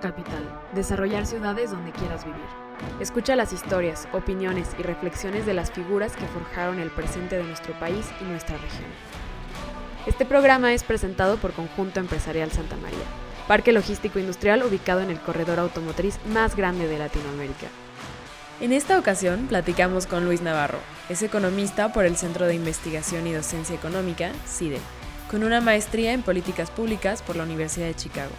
Capital, desarrollar ciudades donde quieras vivir. Escucha las historias, opiniones y reflexiones de las figuras que forjaron el presente de nuestro país y nuestra región. Este programa es presentado por Conjunto Empresarial Santa María, parque logístico industrial ubicado en el corredor automotriz más grande de Latinoamérica. En esta ocasión platicamos con Luis Navarro, es economista por el Centro de Investigación y Docencia Económica, CIDE, con una maestría en políticas públicas por la Universidad de Chicago.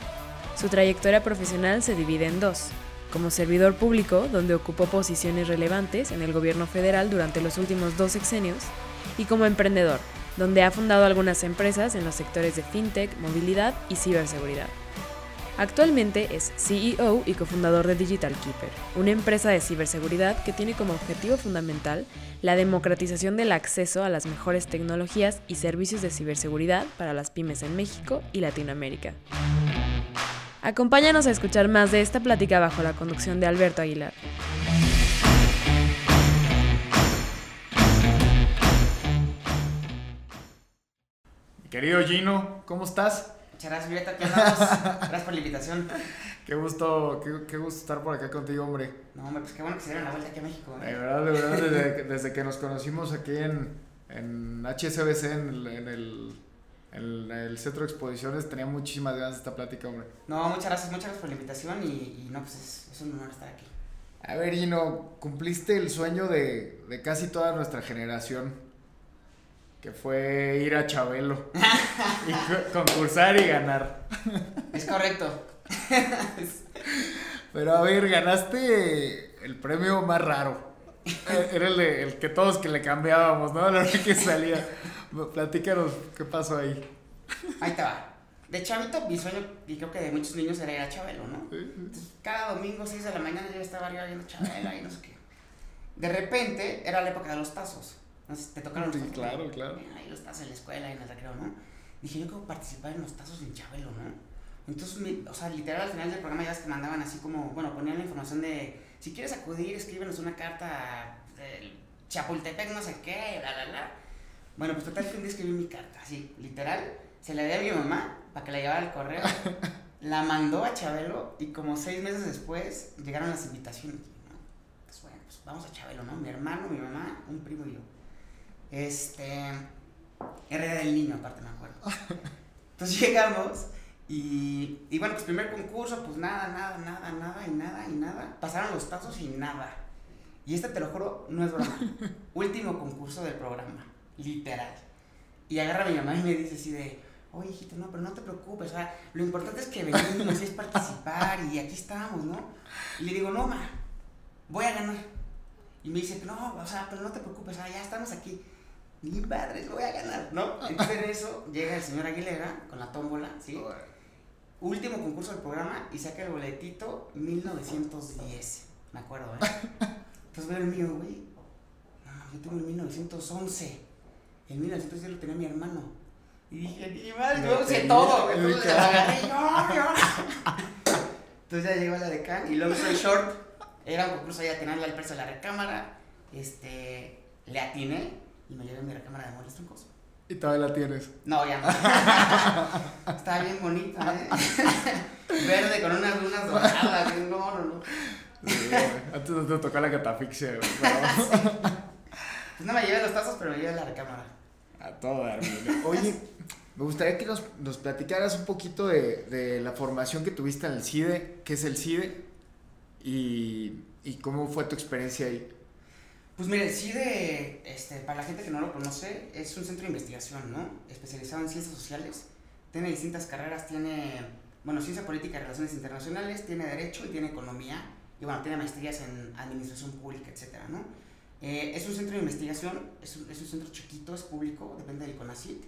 Su trayectoria profesional se divide en dos, como servidor público, donde ocupó posiciones relevantes en el gobierno federal durante los últimos dos sexenios, y como emprendedor, donde ha fundado algunas empresas en los sectores de fintech, movilidad y ciberseguridad. Actualmente es CEO y cofundador de Digital Keeper, una empresa de ciberseguridad que tiene como objetivo fundamental la democratización del acceso a las mejores tecnologías y servicios de ciberseguridad para las pymes en México y Latinoamérica. Acompáñanos a escuchar más de esta plática bajo la conducción de Alberto Aguilar. Querido Gino, ¿cómo estás? Muchas gracias, Violeta. ¿Qué Gracias por la invitación. Qué gusto, qué, gusto estar por acá contigo, hombre. No, hombre, pues qué bueno que se dieron la vuelta aquí a México. ¿eh? De verdad, de verdad, desde, que nos conocimos aquí en, en HSBC, en el, en el, Centro de Exposiciones, tenía muchísimas ganas de esta plática, hombre. No, muchas gracias, muchas gracias por la invitación y, no, pues es, es, un honor estar aquí. A ver, Gino, cumpliste el sueño de, de casi toda nuestra generación que fue ir a Chabelo y concursar y ganar. Es correcto. Pero a ver, ganaste el premio más raro. Era el, de, el que todos que le cambiábamos, ¿no? La hora que salía. Platícanos qué pasó ahí. Ahí te va. De chavito, mi sueño, y creo que de muchos niños era ir a Chabelo, ¿no? Entonces, cada domingo, 6 de la mañana, yo estaba arriba viendo Chabelo y no sé qué. De repente, era la época de los tazos. Entonces te tocaron los sí, claro, claro. Ahí los tazos en la escuela y en el recreo, ¿no? Dije, yo quiero participar en los tazos en Chabelo, ¿no? Entonces, o sea, literal al final del programa ya es que mandaban así como, bueno, ponían la información de, si quieres acudir, escríbenos una carta del Chapultepec, no sé qué, bla, bla, bla. Bueno, pues total que un día escribí mi carta, así, literal, se la di a mi mamá para que la llevara al correo, la mandó a Chabelo y como seis meses después llegaron las invitaciones. ¿no? Pues bueno, pues vamos a Chabelo, ¿no? Mi hermano, mi mamá, un primo y yo. Este. Era del niño, aparte me acuerdo. Entonces llegamos y, y bueno, pues primer concurso, pues nada, nada, nada, nada y nada y nada. Pasaron los tazos y nada. Y este te lo juro, no es broma. Último concurso del programa, literal. Y agarra a mi mamá y me dice así de, oye hijito, no, pero no te preocupes, o sea, lo importante es que venimos, es participar y aquí estamos, ¿no? Y le digo, no, ma, voy a ganar. Y me dice, no, o sea, pero no te preocupes, o sea, ya estamos aquí mi padre, voy a ganar, ¿no? Entonces en eso llega el señor Aguilera con la tómbola, ¿sí? Último concurso del programa y saca el boletito 1910, me acuerdo, ¿eh? Entonces veo el mío, güey. No, yo tengo el 1911. El 1910 lo tenía mi hermano. Y dije, mi madre, yo sé todo, Entonces agarré, Entonces ya llegó la de Can y luego soy short. Era un concurso ya tenerle al precio de la recámara. Este, le atiné y me llevé mi recámara de muebles truncos. ¿Y todavía la tienes? No, ya no. Está bien bonita, ¿eh? Verde con unas lunas doradas. No, no, no. antes no te tocó la catafixia, güey. Pues no me llevé los tazos, pero me llevé la recámara. A todo Oye, me gustaría que nos, nos platicaras un poquito de, de, la formación que tuviste en el CIDE, qué es el CIDE y, y cómo fue tu experiencia ahí. Pues mire, el CIDE, este, para la gente que no lo conoce, es un centro de investigación, ¿no? Especializado en ciencias sociales. Tiene distintas carreras, tiene, bueno, ciencia política y relaciones internacionales, tiene derecho y tiene economía. Y bueno, tiene maestrías en administración pública, etcétera, ¿no? Eh, es un centro de investigación, es un, es un, centro chiquito, es público, depende del CONACYT.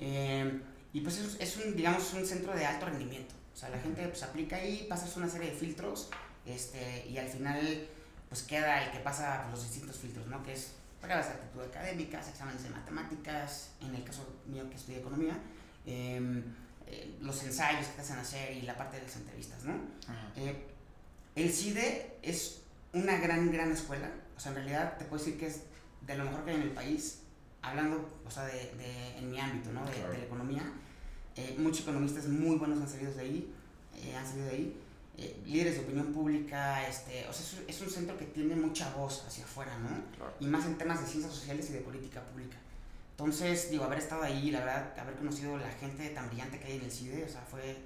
Eh, y pues es, es, un, digamos, un centro de alto rendimiento. O sea, la gente pues aplica ahí, pasas una serie de filtros, este, y al final pues queda el que pasa por los distintos filtros, ¿no? Que es pruebas de actitud académicas, exámenes de matemáticas, en el caso mío que estudié economía, em, eh, los ensayos que te hacen hacer y la parte de las entrevistas, ¿no? Eh, el CIDE es una gran, gran escuela, o sea, en realidad te puedo decir que es de lo mejor que hay en el país, hablando, o sea, de, de en mi ámbito, ¿no? De, de la economía. Eh, muchos economistas muy buenos han salido de ahí, han salido de ahí. Eh, líderes de opinión pública, este, o sea, es, es, un centro que tiene mucha voz hacia afuera, ¿no? Y más en temas de ciencias sociales y de política pública. Entonces, digo, haber estado ahí, la verdad, haber conocido la gente tan brillante que hay en el CIDE, o sea, fue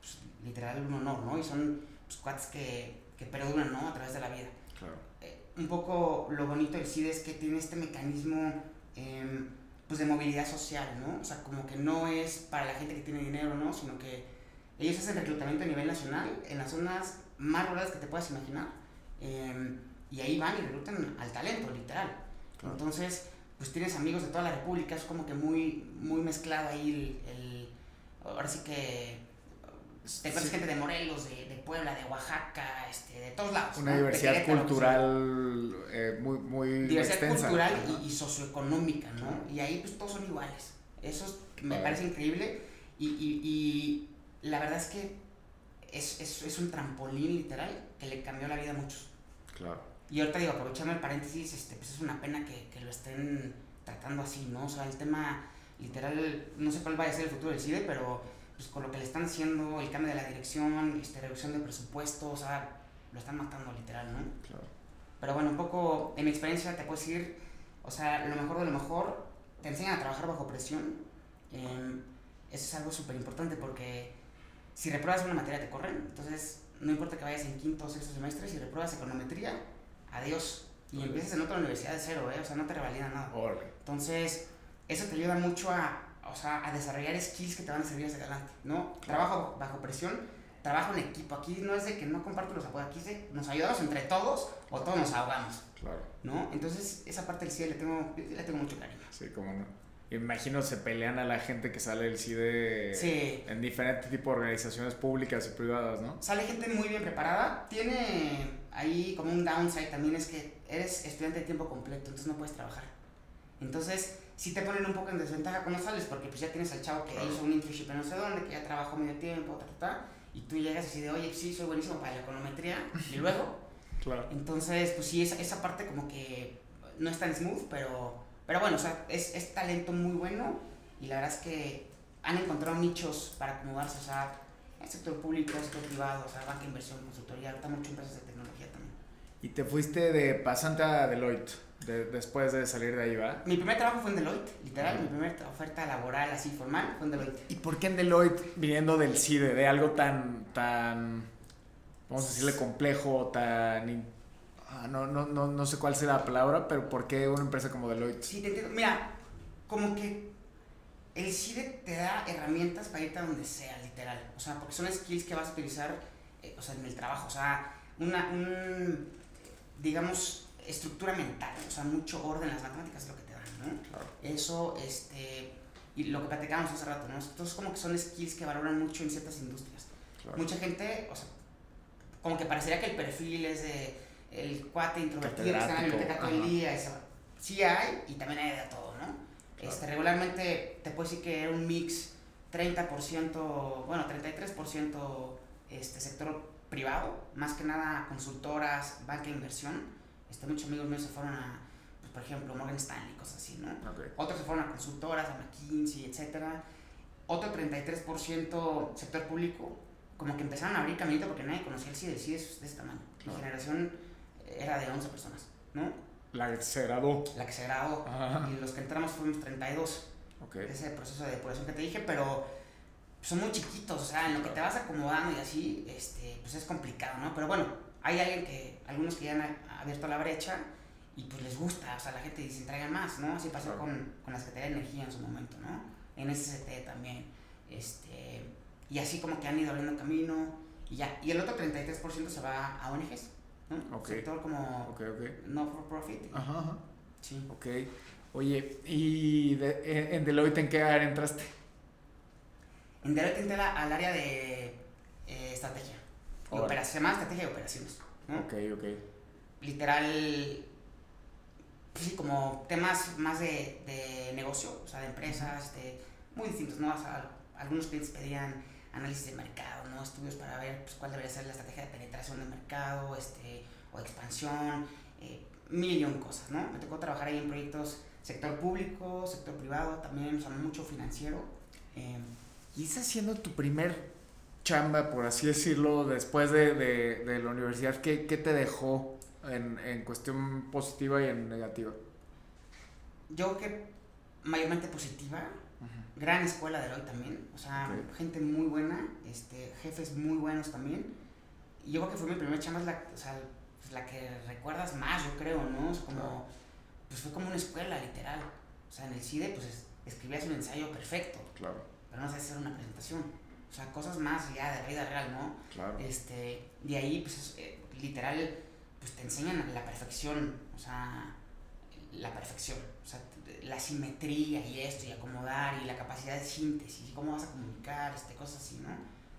pues, literal un honor, ¿no? Y son pues, cuates que, que perduran, ¿no? A través de la vida. Claro. Eh, un poco lo bonito del CIDE es que tiene este mecanismo eh, pues de movilidad social, ¿no? O sea, como que no es para la gente que tiene dinero, ¿no? Sino que ellos hacen reclutamiento a nivel nacional en las zonas más rurales que te puedas imaginar. Eh, y ahí van y reclutan al talento, literal. Claro. Entonces, pues tienes amigos de toda la República, es como que muy, muy mezclado ahí el, el ahora sí que te encuentras sí. gente de Morelos, de, de, Puebla, de Oaxaca, este, de todos lados. Una ¿no? diversidad cultural eh, muy, muy Diversidad extensa, cultural y, y, socioeconómica, ¿no? Y ahí pues todos son iguales. Eso me parece increíble y, la verdad es que es, es, es, un trampolín literal que le cambió la vida a muchos. Claro. Y ahorita digo, aprovechando el paréntesis, este, pues es una pena que, que lo estén tratando así, ¿no? O sea, el tema literal, no sé cuál vaya a ser el futuro del CIDE, pero pues con lo que le están haciendo, el cambio de la dirección, este, reducción de presupuesto, o sea, lo están matando literal, ¿no? Claro. Pero bueno, un poco, en mi experiencia te puedo decir, o sea, lo mejor de lo mejor, te enseñan a trabajar bajo presión, eh, eso es algo súper importante porque si repruebas una materia te corren, entonces no importa que vayas en quinto o sexto semestre, si repruebas econometría, adiós. Y empiezas en otra universidad de cero, ¿eh? O sea, no te revalida nada. Entonces, eso te ayuda mucho a, o sea, a desarrollar skills que te van a servir hacia adelante, ¿no? Trabajo bajo presión, trabajo en equipo. Aquí no es de que no comparto los apoyos, aquí es de nos ayudamos entre todos o todos nos ahogamos. Claro. ¿No? Entonces, esa parte del CIE le tengo, le tengo mucho cariño. Sí, cómo no. Imagino se pelean a la gente que sale del CIDE sí. en diferentes tipos de organizaciones públicas y privadas, ¿no? Sale gente muy bien preparada. Tiene ahí como un downside también es que eres estudiante de tiempo completo, entonces no puedes trabajar. Entonces, sí te ponen un poco en desventaja cuando sales, porque pues ya tienes al chavo que claro. hizo un internship en no sé dónde, que ya trabajó medio tiempo, ta, ta, ta, y tú llegas así de, oye, sí, soy buenísimo para la econometría, y luego. claro. Entonces, pues sí, esa, esa parte como que no es tan smooth, pero, pero bueno, o sea, es, es talento muy bueno, y la verdad es que han encontrado nichos para acomodarse, o sea, el sector público, el sector privado, o sea, banca, inversión, consultoría, ahorita mucho empresas de tecnología también. Y te fuiste de pasante a Deloitte. De, después de salir de ahí, ¿va? Mi primer trabajo fue en Deloitte, literal, uh -huh. mi primera oferta laboral así formal fue en Deloitte. ¿Y por qué en Deloitte, viniendo del CIDE, de algo tan, tan, vamos a decirle complejo, tan, ah, no, no, no, no sé cuál será la palabra, pero por qué una empresa como Deloitte? Sí, te entiendo. Mira, como que el CIDE te da herramientas para irte a donde sea, literal. O sea, porque son skills que vas a utilizar, eh, o sea, en el trabajo. O sea, una, un, digamos, estructura mental, o sea, mucho orden, las matemáticas es lo que te dan, ¿no? Claro. Eso, este, y lo que platicábamos hace rato, ¿no? Entonces, como que son skills que valoran mucho en ciertas industrias. Claro. Mucha gente, o sea, como que parecería que el perfil es de el cuate introvertido que está en la biblioteca todo el día, eso. Sí hay, y también hay de todo, ¿no? Claro. Este, regularmente te puedo decir que era un mix 30%, bueno, 33% este, sector privado, más que nada consultoras, banca de inversión, este, muchos amigos míos se fueron a, pues, por ejemplo, Morgan Stanley, cosas así, ¿no? Okay. Otros se fueron a consultoras, a McKinsey, etc. Otro 33% sector público, como que empezaron a abrir caminito porque nadie conocía el CIDE, el CIDE es de este tamaño. Mi generación era de 11 personas, ¿no? La que se graduó. La que se graduó. Ajá. Y los que entramos fuimos 32. Okay. Ese proceso de depuración que te dije, pero son muy chiquitos, o sea, en lo que te vas acomodando y así, este, pues es complicado, ¿no? Pero bueno, hay alguien que, algunos que ya han abierto la brecha y pues les gusta, o sea, la gente dice, traigan más, ¿no? Así pasó claro. con, con la Secretaría de Energía en su momento, ¿no? En SCT también, este, y así como que han ido abriendo camino y ya, y el otro 33% se va a ONGs, ¿no? Okay. Sector como okay, okay. no for profit. Ajá, ajá. Sí. Ok. Oye, ¿y de, en Deloitte en qué área entraste? En Deloitte entré al área de eh, estrategia. Y se llama estrategia y operaciones. ¿no? Ok, ok. Literal, pues sí, como temas más de, de negocio, o sea, de empresas, de, muy distintos, ¿no? O sea, algunos clientes pedían análisis de mercado, ¿no? Estudios para ver pues, cuál debería ser la estrategia de penetración de mercado, este, o expansión, eh, mil y un cosas, ¿no? Me tocó trabajar ahí en proyectos sector público, sector privado, también, o sea, mucho financiero. Eh, ¿Y estás haciendo tu primer chamba, por así decirlo, después de, de, de la universidad, ¿qué, qué te dejó en, en, cuestión positiva y en negativa? Yo que mayormente positiva. Gran escuela de hoy también, o sea, okay. gente muy buena, este, jefes muy buenos también. Y yo creo que fue mi primera chamba, es la, o sea, pues la que recuerdas más, yo creo, ¿no? O sea, como, claro. pues fue como una escuela, literal. O sea, en el CIDE, pues es, escribías un ensayo perfecto. Claro. Pero no sabes hacer una presentación. O sea, cosas más ya de vida real, ¿no? Claro. Este, de ahí, pues, es, eh, literal, pues te enseñan la perfección, o sea, la perfección, o sea, la simetría y esto, y acomodar, y la capacidad de síntesis, y cómo vas a comunicar, este, cosas así, ¿no?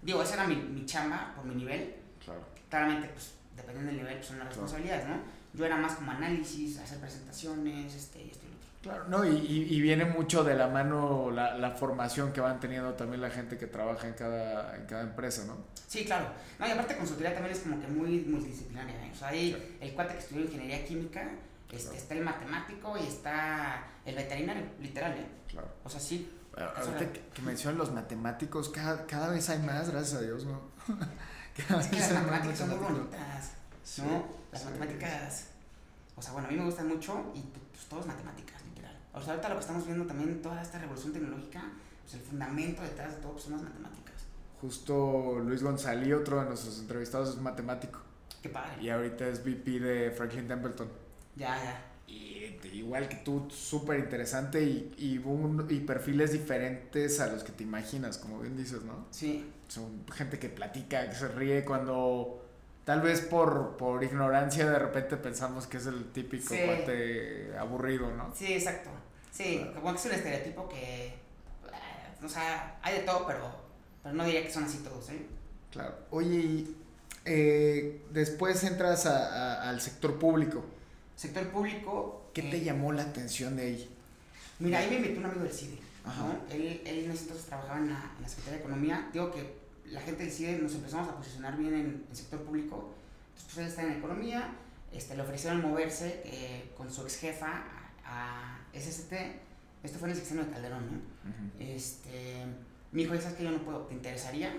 Digo, esa era mi, mi chamba por mi nivel. Claro. Claramente, pues, dependiendo del nivel, pues son las responsabilidades, ¿no? Yo era más como análisis, hacer presentaciones, este, y esto y lo otro. Claro, no, y, y, viene mucho de la mano la, la, formación que van teniendo también la gente que trabaja en cada, en cada empresa, ¿no? Sí, claro. No, y aparte consultoría también es como que muy multidisciplinaria, ¿eh? O sea, ahí sí. el cuate que estudió ingeniería química, este, claro. está el matemático y está el veterinario, literal, ¿eh? Claro. O sea, sí. Ahorita que, que mencionan los matemáticos, cada, cada vez hay más, gracias a Dios, ¿no? cada es que las matemáticas son muy bonitas, sí, ¿no? Las sí, matemáticas, o sea, bueno, a mí me gustan mucho y pues todo es matemáticas, literal. O sea, ahorita lo que estamos viendo también, toda esta revolución tecnológica, pues el fundamento detrás de todo pues, son las matemáticas. Justo Luis González, otro de nuestros entrevistados, es matemático. Qué padre. Y ahorita es VP de Franklin Templeton. Ya, ya. Y igual que tú, súper interesante y, y, un, y perfiles diferentes a los que te imaginas, como bien dices, ¿no? Sí. Son gente que platica, que se ríe cuando tal vez por, por ignorancia de repente pensamos que es el típico Sí. cuate aburrido, ¿no? Sí, exacto. Sí, Claro. como que es un estereotipo que, eh, o sea, hay de todo, pero, pero no diría que son así todos, ¿eh? Claro. Oye, y eh, después entras a, a, al sector público. Sector público. ¿Qué eh, te llamó la atención de ahí? Mira, ahí me invitó un amigo del CIDE. ¿no? Él, él en ese entonces trabajaba en la, en la Secretaría de Economía. Digo que la gente del CIDE nos empezamos a posicionar bien en el sector público. Entonces, pues él está en Economía. Este, le ofrecieron moverse eh, con su ex jefa a, a, SST. Esto fue en el sexenio de Calderón, ¿no? Uh -huh. Este, me dijo, sabes que yo no puedo, ¿te interesaría?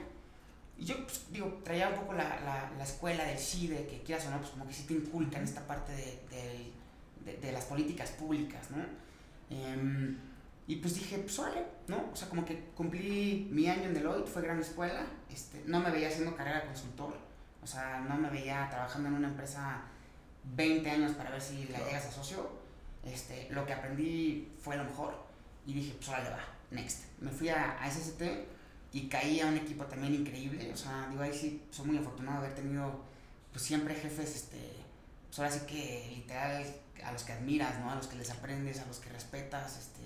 Y yo, pues, digo, traía un poco la, la, la, escuela del CIDE, que quieras o no, pues como que sí te inculcan esta parte de, de, de, de las políticas públicas, ¿no? Eh, y pues dije, pues órale, ¿no? O sea, como que cumplí mi año en Deloitte, fue gran escuela, este, no me veía haciendo carrera de consultor, o sea, no me veía trabajando en una empresa 20 años para ver si la llegas a socio, este, lo que aprendí fue lo mejor y dije, pues órale, va, next. Me fui a, a SST y caí a un equipo también increíble, o sea, digo, ahí sí soy muy afortunado de haber tenido, pues siempre jefes, este, pues ahora sí que literal a los que admiras, ¿no? A los que les aprendes, a los que respetas, este,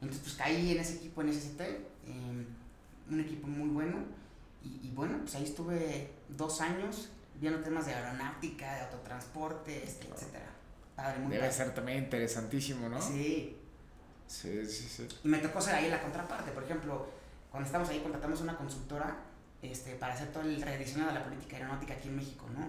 entonces pues caí en ese equipo en SST, eh, un equipo muy bueno y, y, bueno, pues ahí estuve dos años viendo temas de aeronáutica, de autotransporte, este, claro. etcétera. Padre, muy Debe padre. ser también interesantísimo, ¿no? Sí. Sí, sí, sí. Y me tocó ser ahí la contraparte, por ejemplo, cuando estábamos ahí contratamos una consultora este, para hacer todo el rediseño de la política aeronáutica aquí en México, ¿no?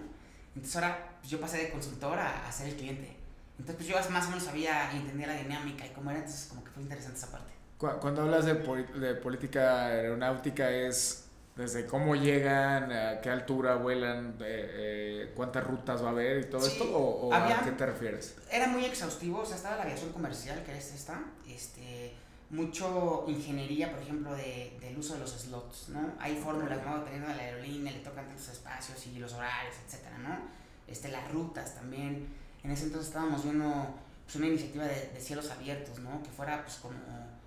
Entonces ahora pues, yo pasé de consultor a, a ser el cliente. Entonces, pues yo más o menos sabía y entendía la dinámica y cómo era, entonces como que fue interesante esa parte. Cuando hablas de, de política aeronáutica es desde cómo llegan, a qué altura vuelan, eh, eh, cuántas rutas va a haber y todo sí, esto, o, o había, a qué te refieres? Era muy exhaustivo, o sea, estaba la aviación comercial, que es esta, este, mucho ingeniería, por ejemplo, de, del uso de los slots, ¿no? Hay fórmulas, ¿no? Dependiendo de la aerolínea, le tocan tantos espacios y los horarios, etcétera, ¿no? Este, las rutas también en ese entonces estábamos viendo pues, una iniciativa de, de, cielos abiertos, ¿no? Que fuera pues como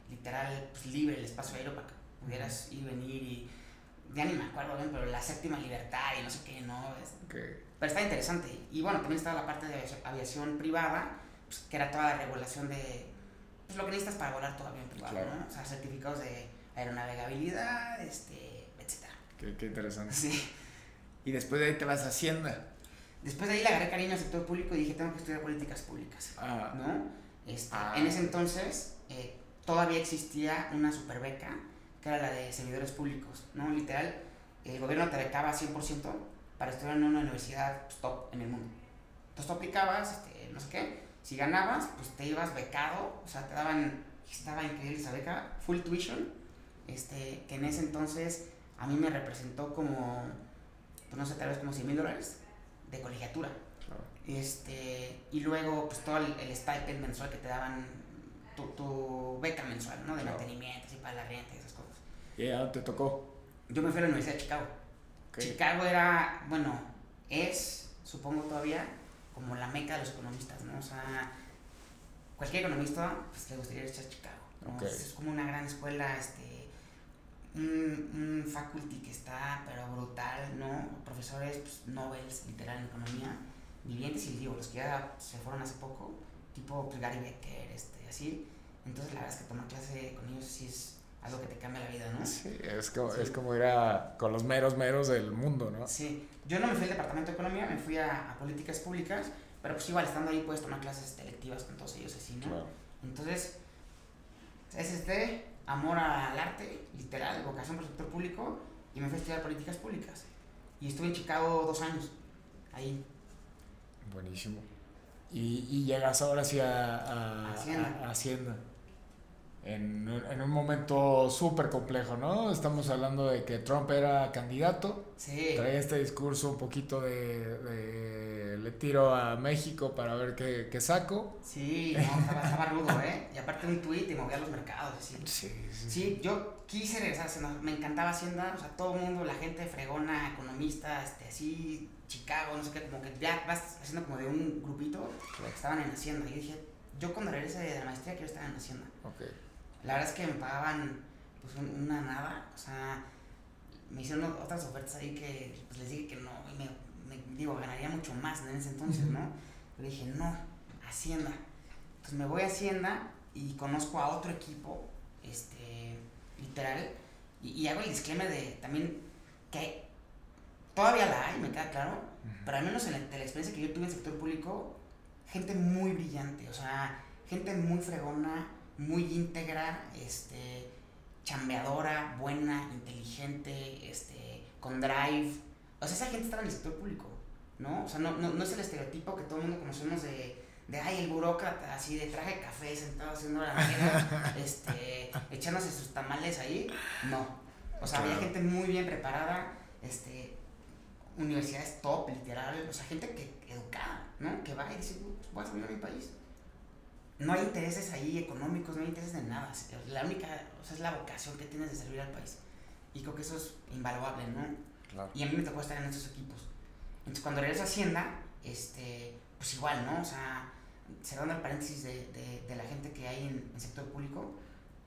literal pues, libre el espacio aéreo para que pudieras ir venir y ya ni me acuerdo bien, pero la séptima libertad y no sé qué, ¿no? Okay. Pero está interesante. Y bueno, también estaba la parte de aviación privada, pues, que era toda la regulación de pues, lo que necesitas para volar todo avión privado, claro. ¿no? O sea, certificados de aeronavegabilidad, este, etcétera. Qué, qué interesante. Sí. Y después de ahí te vas a Hacienda. Después de ahí le agarré cariño al sector público y dije, tengo que estudiar políticas públicas. Ah. ¿No? Este, ah. En ese entonces eh, todavía existía una superbeca, que era la de servidores públicos, ¿no? Literal, el gobierno te becaba 100% para estudiar en una universidad pues, top en el mundo. Entonces tú aplicabas, este, no sé qué, si ganabas, pues te ibas becado, o sea, te daban, estaba increíble esa beca, full tuition, este, que en ese entonces a mí me representó como, pues no sé, tal vez como 100 mil dólares de colegiatura. Este, y luego, pues todo el, el stipend mensual que te daban, tu, tu beca mensual, ¿no? De mantenimiento, así para la renta y esas cosas. ¿Y dónde te tocó? Yo me fui a la Universidad de Chicago. Chicago era, bueno, es, supongo todavía, como la meca de los economistas, ¿no? O sea, cualquier economista pues, le gustaría ir a Chicago. ¿no? Es como una gran escuela, este, un, un, faculty que está, pero brutal, ¿no? Profesores, pues, Nobel, literal, en economía, vivientes y digo, los que ya se fueron hace poco, tipo pues, Gary Becker, este, así. Entonces, la verdad es que tomar clase con ellos sí es algo que te cambia la vida, ¿no? Sí, es como, es como ir a, con los meros meros del mundo, ¿no? Sí, yo no me fui al departamento de economía, me fui a, a políticas públicas, pero pues igual estando ahí puedes tomar clases selectivas con todos ellos así, ¿no? Claro. Entonces, es este amor al arte, literal, vocación por el sector público, y me fui a estudiar políticas públicas. Y estuve en Chicago dos años, ahí. Buenísimo. Y, y llegas ahora sí a, a, Hacienda. a Hacienda en, en un momento súper complejo, ¿no? Estamos hablando de que Trump era candidato, sí. traía este discurso un poquito de, de le tiro a México para ver qué, qué saco. Sí, no, estaba, estaba, rudo, ¿eh? Y aparte un tuit y movía los mercados, así. Sí, sí. Sí, yo quise regresar, me encantaba Hacienda, o sea, todo el mundo, la gente fregona, economista, este, así, Chicago, no sé qué, como que ya vas haciendo como de un grupito que estaban en Hacienda. Y dije, yo cuando regrese de la maestría quiero estar en Hacienda. Okay. La verdad es que me pagaban pues una nada, o sea, me hicieron otras ofertas ahí que pues, les dije que no, y me, me digo, ganaría mucho más en ese entonces, ¿no? Pero dije, no, Hacienda. Entonces me voy a Hacienda y conozco a otro equipo, este, literal, y, y hago el disclaimer de también que todavía la hay, me queda claro, uh -huh. pero al menos en la, de la experiencia que yo tuve en el sector público, gente muy brillante, o sea, gente muy fregona, muy íntegra, este, chambeadora, buena, inteligente, este, con drive. O sea, esa gente estaba en el sector público, ¿no? O sea, no, no, no es el estereotipo que todo el mundo conocemos de, de, ay, el burócrata, así de traje de café, sentado haciendo la manera, este, echándose sus tamales ahí. No. O sea, claro. había gente muy bien preparada, este, universidades top, literal, o sea, gente que educada, ¿no? Que va y dice, pues, voy a salir a mi país no hay intereses ahí económicos, no hay intereses de nada. La única, o sea, es la vocación que tienes de servir al país. Y creo que eso es invaluable, ¿no? Claro. Y a mí me tocó estar en esos equipos. Entonces, cuando regreso a Hacienda, este, pues igual, ¿no? O sea, cerrando el paréntesis de, de, de la gente que hay en el sector público,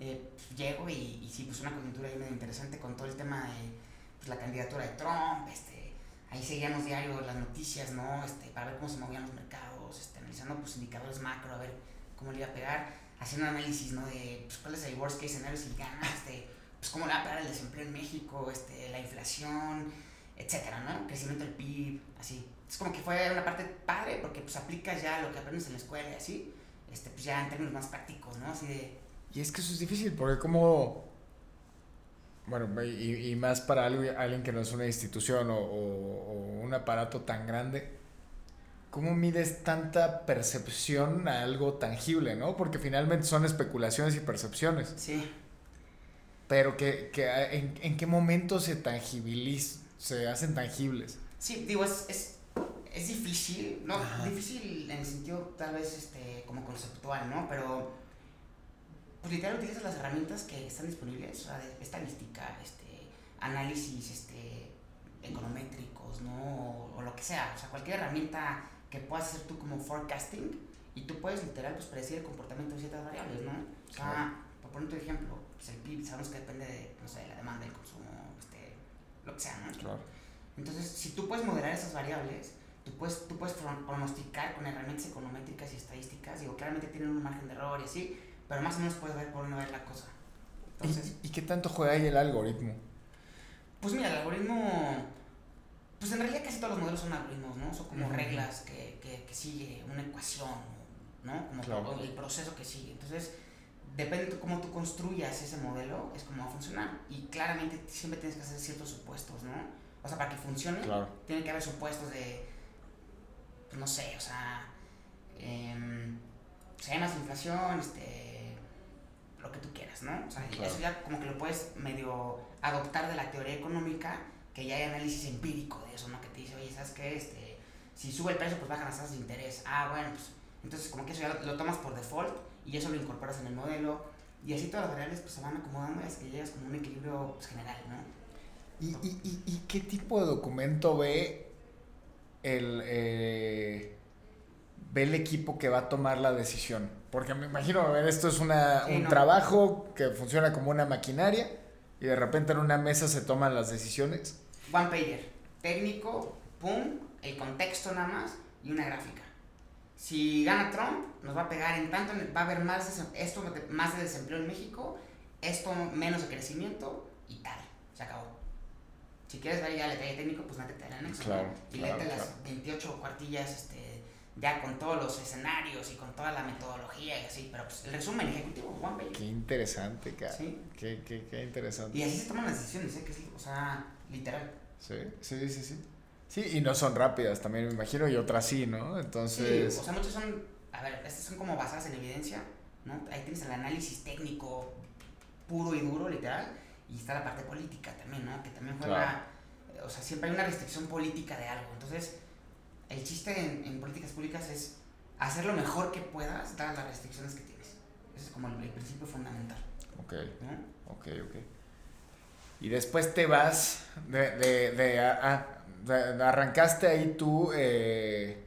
eh, pues, llego y, y, sí, pues una coyuntura ahí medio interesante con todo el tema de pues, la candidatura de Trump, este, ahí seguíamos diario las noticias, ¿no? Este, para ver cómo se movían los mercados, este, analizando pues indicadores macro, a ver cómo le iba a pegar, haciendo un análisis, ¿no? De pues, cuál es el worst case scenario si gana, este, pues cómo le va a pegar el desempleo en México, este, la inflación, etcétera, ¿no? Crecimiento del PIB, así. Es como que fue una parte padre porque pues aplicas ya lo que aprendes en la escuela y así, este, pues ya en términos más prácticos, ¿no? Así de... Y es que eso es difícil porque como... Bueno, y, y más para alguien que no es una institución o un aparato tan grande, ¿cómo mides tanta percepción a algo tangible, no? Porque finalmente son especulaciones y percepciones. Sí. Pero que, que en, en, qué momento se tangibilizan, se hacen tangibles. Sí, digo, es, es, es difícil, ¿no? Ajá. Difícil en el sentido tal vez este, como conceptual, ¿no? Pero, pues literal utilizas las herramientas que están disponibles, o sea, de estadística, este, análisis, este, econométricos, ¿no? O, o lo que sea, o sea, cualquier herramienta que puedas hacer tú como forecasting y tú puedes literal pues predecir el comportamiento de ciertas variables, ¿no? O sea, por poner tu ejemplo, pues el PIB sabemos que depende de, no sé, la demanda, el consumo, este, lo que sea, ¿no? Claro. Entonces, si tú puedes moderar esas variables, tú puedes, tú puedes pronosticar con herramientas econométricas y estadísticas, digo, claramente tienen un margen de error y así, pero más o menos puedes ver por dónde va la cosa. Entonces, ¿Y, ¿Y qué tanto juega ahí el algoritmo? Pues mira, el algoritmo pues en realidad casi todos los modelos son algoritmos, ¿no? Son como uh -huh. reglas que, que, que, sigue una ecuación, ¿no? Como claro. el proceso que sigue. Entonces, depende de cómo tú construyas ese modelo, es como va a funcionar. Y claramente siempre tienes que hacer ciertos supuestos, ¿no? O sea, para que funcione, claro. tiene que haber supuestos de, pues no sé, o sea, eh, si hay más inflación, este, lo que tú quieras, ¿no? O sea, eso ya como que lo puedes medio adoptar de la teoría económica, que ya hay análisis empírico de eso, ¿no? Que te dice, oye, ¿sabes qué? Este, si sube el precio, pues bajan las tasas de interés. Ah, bueno, pues entonces como que eso ya lo, tomas por default y eso lo incorporas en el modelo. Y así todas las variables pues se van acomodando hasta que llegas como un equilibrio pues, general, ¿no? ¿Y, y, y, qué tipo de documento ve el, eh, ve el equipo que va a tomar la decisión? Porque me imagino, a ver, esto es una, un trabajo que funciona como una maquinaria y de repente en una mesa se toman las decisiones. One pager, técnico, pum, el contexto nada más y una gráfica. Si gana Trump, nos va a pegar en tanto, va a haber más, esto, más de desempleo en México, esto menos de crecimiento y tal. Se acabó. Si quieres ver ya el detalle técnico, pues métete en anexo. Claro, Y léete las 28 cuartillas este, ya con todos los escenarios y con toda la metodología y así. Pero pues el resumen ejecutivo, Juan page. Qué interesante, cara. Sí. Qué, qué, qué interesante. Y así se toman las decisiones, ¿eh? Que sí, o sea, literal. Sí, sí, sí, sí. Sí, y no son rápidas también, me imagino, y otras sí, ¿no? Entonces... Sí, o sea, muchas son, a ver, estas son como basadas en evidencia, ¿no? Ahí tienes el análisis técnico puro y duro, literal y está la parte política también, ¿no? Que también juega, o sea, siempre hay una restricción política de algo. Entonces, el chiste en, políticas públicas es hacer lo mejor que puedas, dadas las restricciones que tienes. Ese es como el, principio fundamental. Ok, ok, ok. Y después te vas de, de, de, arrancaste ahí tú eh,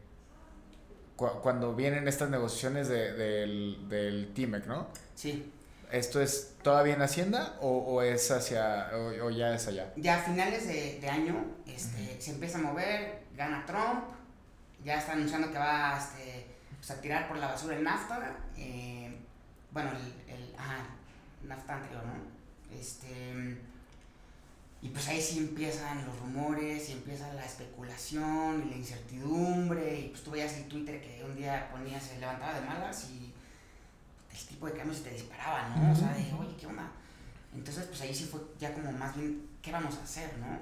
cuando vienen estas negociaciones del, del TIMEC, ¿no? Sí. ¿Esto es todavía en Hacienda o, es hacia, o, ya es allá? Ya a finales de, año este, se empieza a mover, gana Trump, ya está anunciando que va este, pues, a tirar por la basura el NAFTA, eh, bueno, el, el ajá, NAFTA anterior, ¿no? Este, y pues ahí sí empiezan los rumores y empieza la especulación y la incertidumbre, y pues tú veías el Twitter que un día ponía, se levantaba de malas y el tipo de cambios te disparaba, ¿no? O sea, de, oye, ¿qué onda? Entonces, pues ahí sí fue ya como más bien, ¿qué vamos a hacer, no?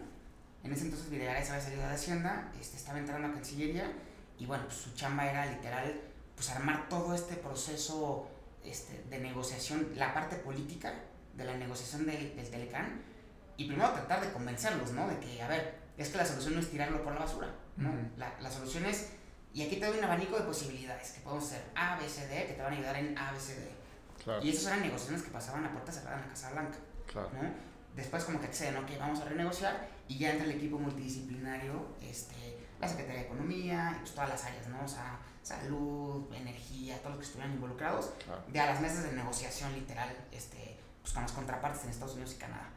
En ese entonces Videgaray se había salido de Hacienda, este, estaba entrando a Cancillería y bueno, pues su chamba era literal, pues armar todo este proceso este, de negociación, la parte política de la negociación del, del Telecán y primero tratar de convencerlos, ¿no? De que, a ver, es que la solución no es tirarlo por la basura, ¿no? la, la solución es y aquí te doy un abanico de posibilidades que podemos hacer A, B, C, D, que te van a ayudar en A, B, C, D. Claro. Y esas eran negociaciones que pasaban a puerta cerrada en la Casa Blanca. Claro. ¿no? Después como que acceden, ok, vamos a renegociar y ya entra el equipo multidisciplinario, este, la Secretaría de Economía, y pues todas las áreas, ¿no? O sea, salud, energía, todos los que estuvieran involucrados, de a las mesas de negociación literal, este, pues con las contrapartes en Estados Unidos y Canadá.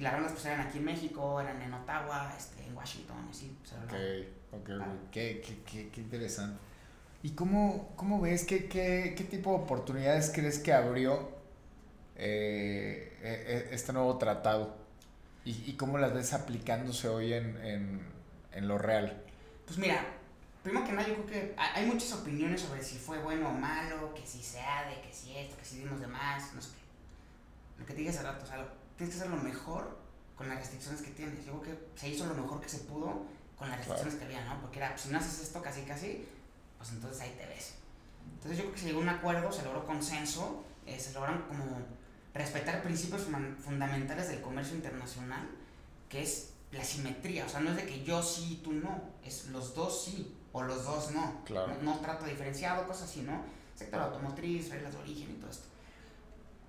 Y las rondas pues eran aquí en México, eran en Ottawa, este, en Washington, así. Pues, ok, ok, qué, qué, qué, interesante. ¿Y cómo, cómo ves, qué, qué, qué tipo de oportunidades crees que abrió eh, e, e, este nuevo tratado? ¿Y, ¿Y, cómo las ves aplicándose hoy en, en, en lo real? Pues mira, primero que nada yo creo que hay muchas opiniones sobre si fue bueno o malo, que si se ha de, que si esto, que si dimos de más, no sé qué. Lo que te dije hace rato, o sea, tienes que hacer lo mejor con las restricciones que tienes. Yo creo que se hizo lo mejor que se pudo con las restricciones que había, ¿no? Porque era, pues, si no haces esto casi casi, pues entonces ahí te ves. Entonces yo creo que se llegó a un acuerdo, se logró consenso, eh, se lograron como respetar principios fundamentales del comercio internacional, que es la simetría, o sea, no es de que yo sí y tú no, es los dos sí o los dos no. Claro. No, no trato diferenciado, cosas así, ¿no? Sector automotriz, reglas de origen y todo esto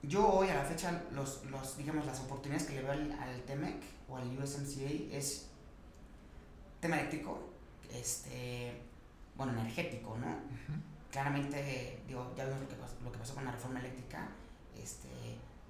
yo hoy a la fecha, los, los, digamos, las oportunidades que le veo al, al TEMEC o al USMCA es tema eléctrico, este, bueno, energético, ¿no? Claramente, digo, ya vimos lo que, pasó, lo que pasó con la reforma eléctrica, este,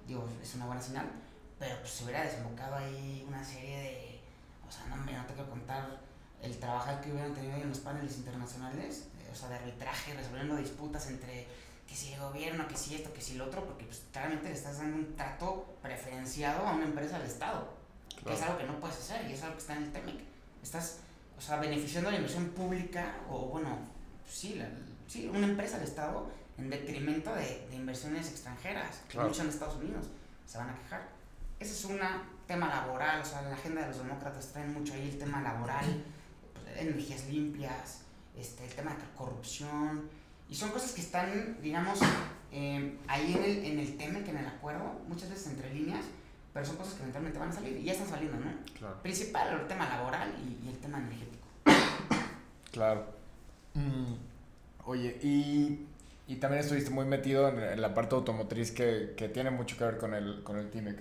digo, es una buena señal, pero pues se hubiera desembocado ahí una serie de, o sea, no, me no te quiero contar el trabajo que hubieran tenido ahí en los paneles internacionales, eh, o sea, de arbitraje, resolviendo disputas entre que si el gobierno, que si esto, que si lo otro, porque pues claramente le estás dando un trato preferenciado a una empresa del Estado, que es algo que no puedes hacer y es algo que está en el TEMEC. Estás, o sea, beneficiando la inversión pública o, bueno, sí, la, sí una empresa del Estado en detrimento de, de inversiones extranjeras, que mucho en Estados Unidos, se van a quejar. Ese es un tema laboral, o sea, en la agenda de los demócratas traen mucho ahí el tema laboral, pues, energías limpias, este, el tema de corrupción, y son cosas que están, digamos, eh, ahí en el, en el tema, que en el acuerdo, muchas veces entre líneas, pero son cosas que eventualmente van a salir y ya están saliendo, ¿no? Claro. Principal, el tema laboral y, y el tema energético. Claro. Mm, oye, y, y también estuviste muy metido en, en la parte automotriz que, que tiene mucho que ver con el, con el TIMEC.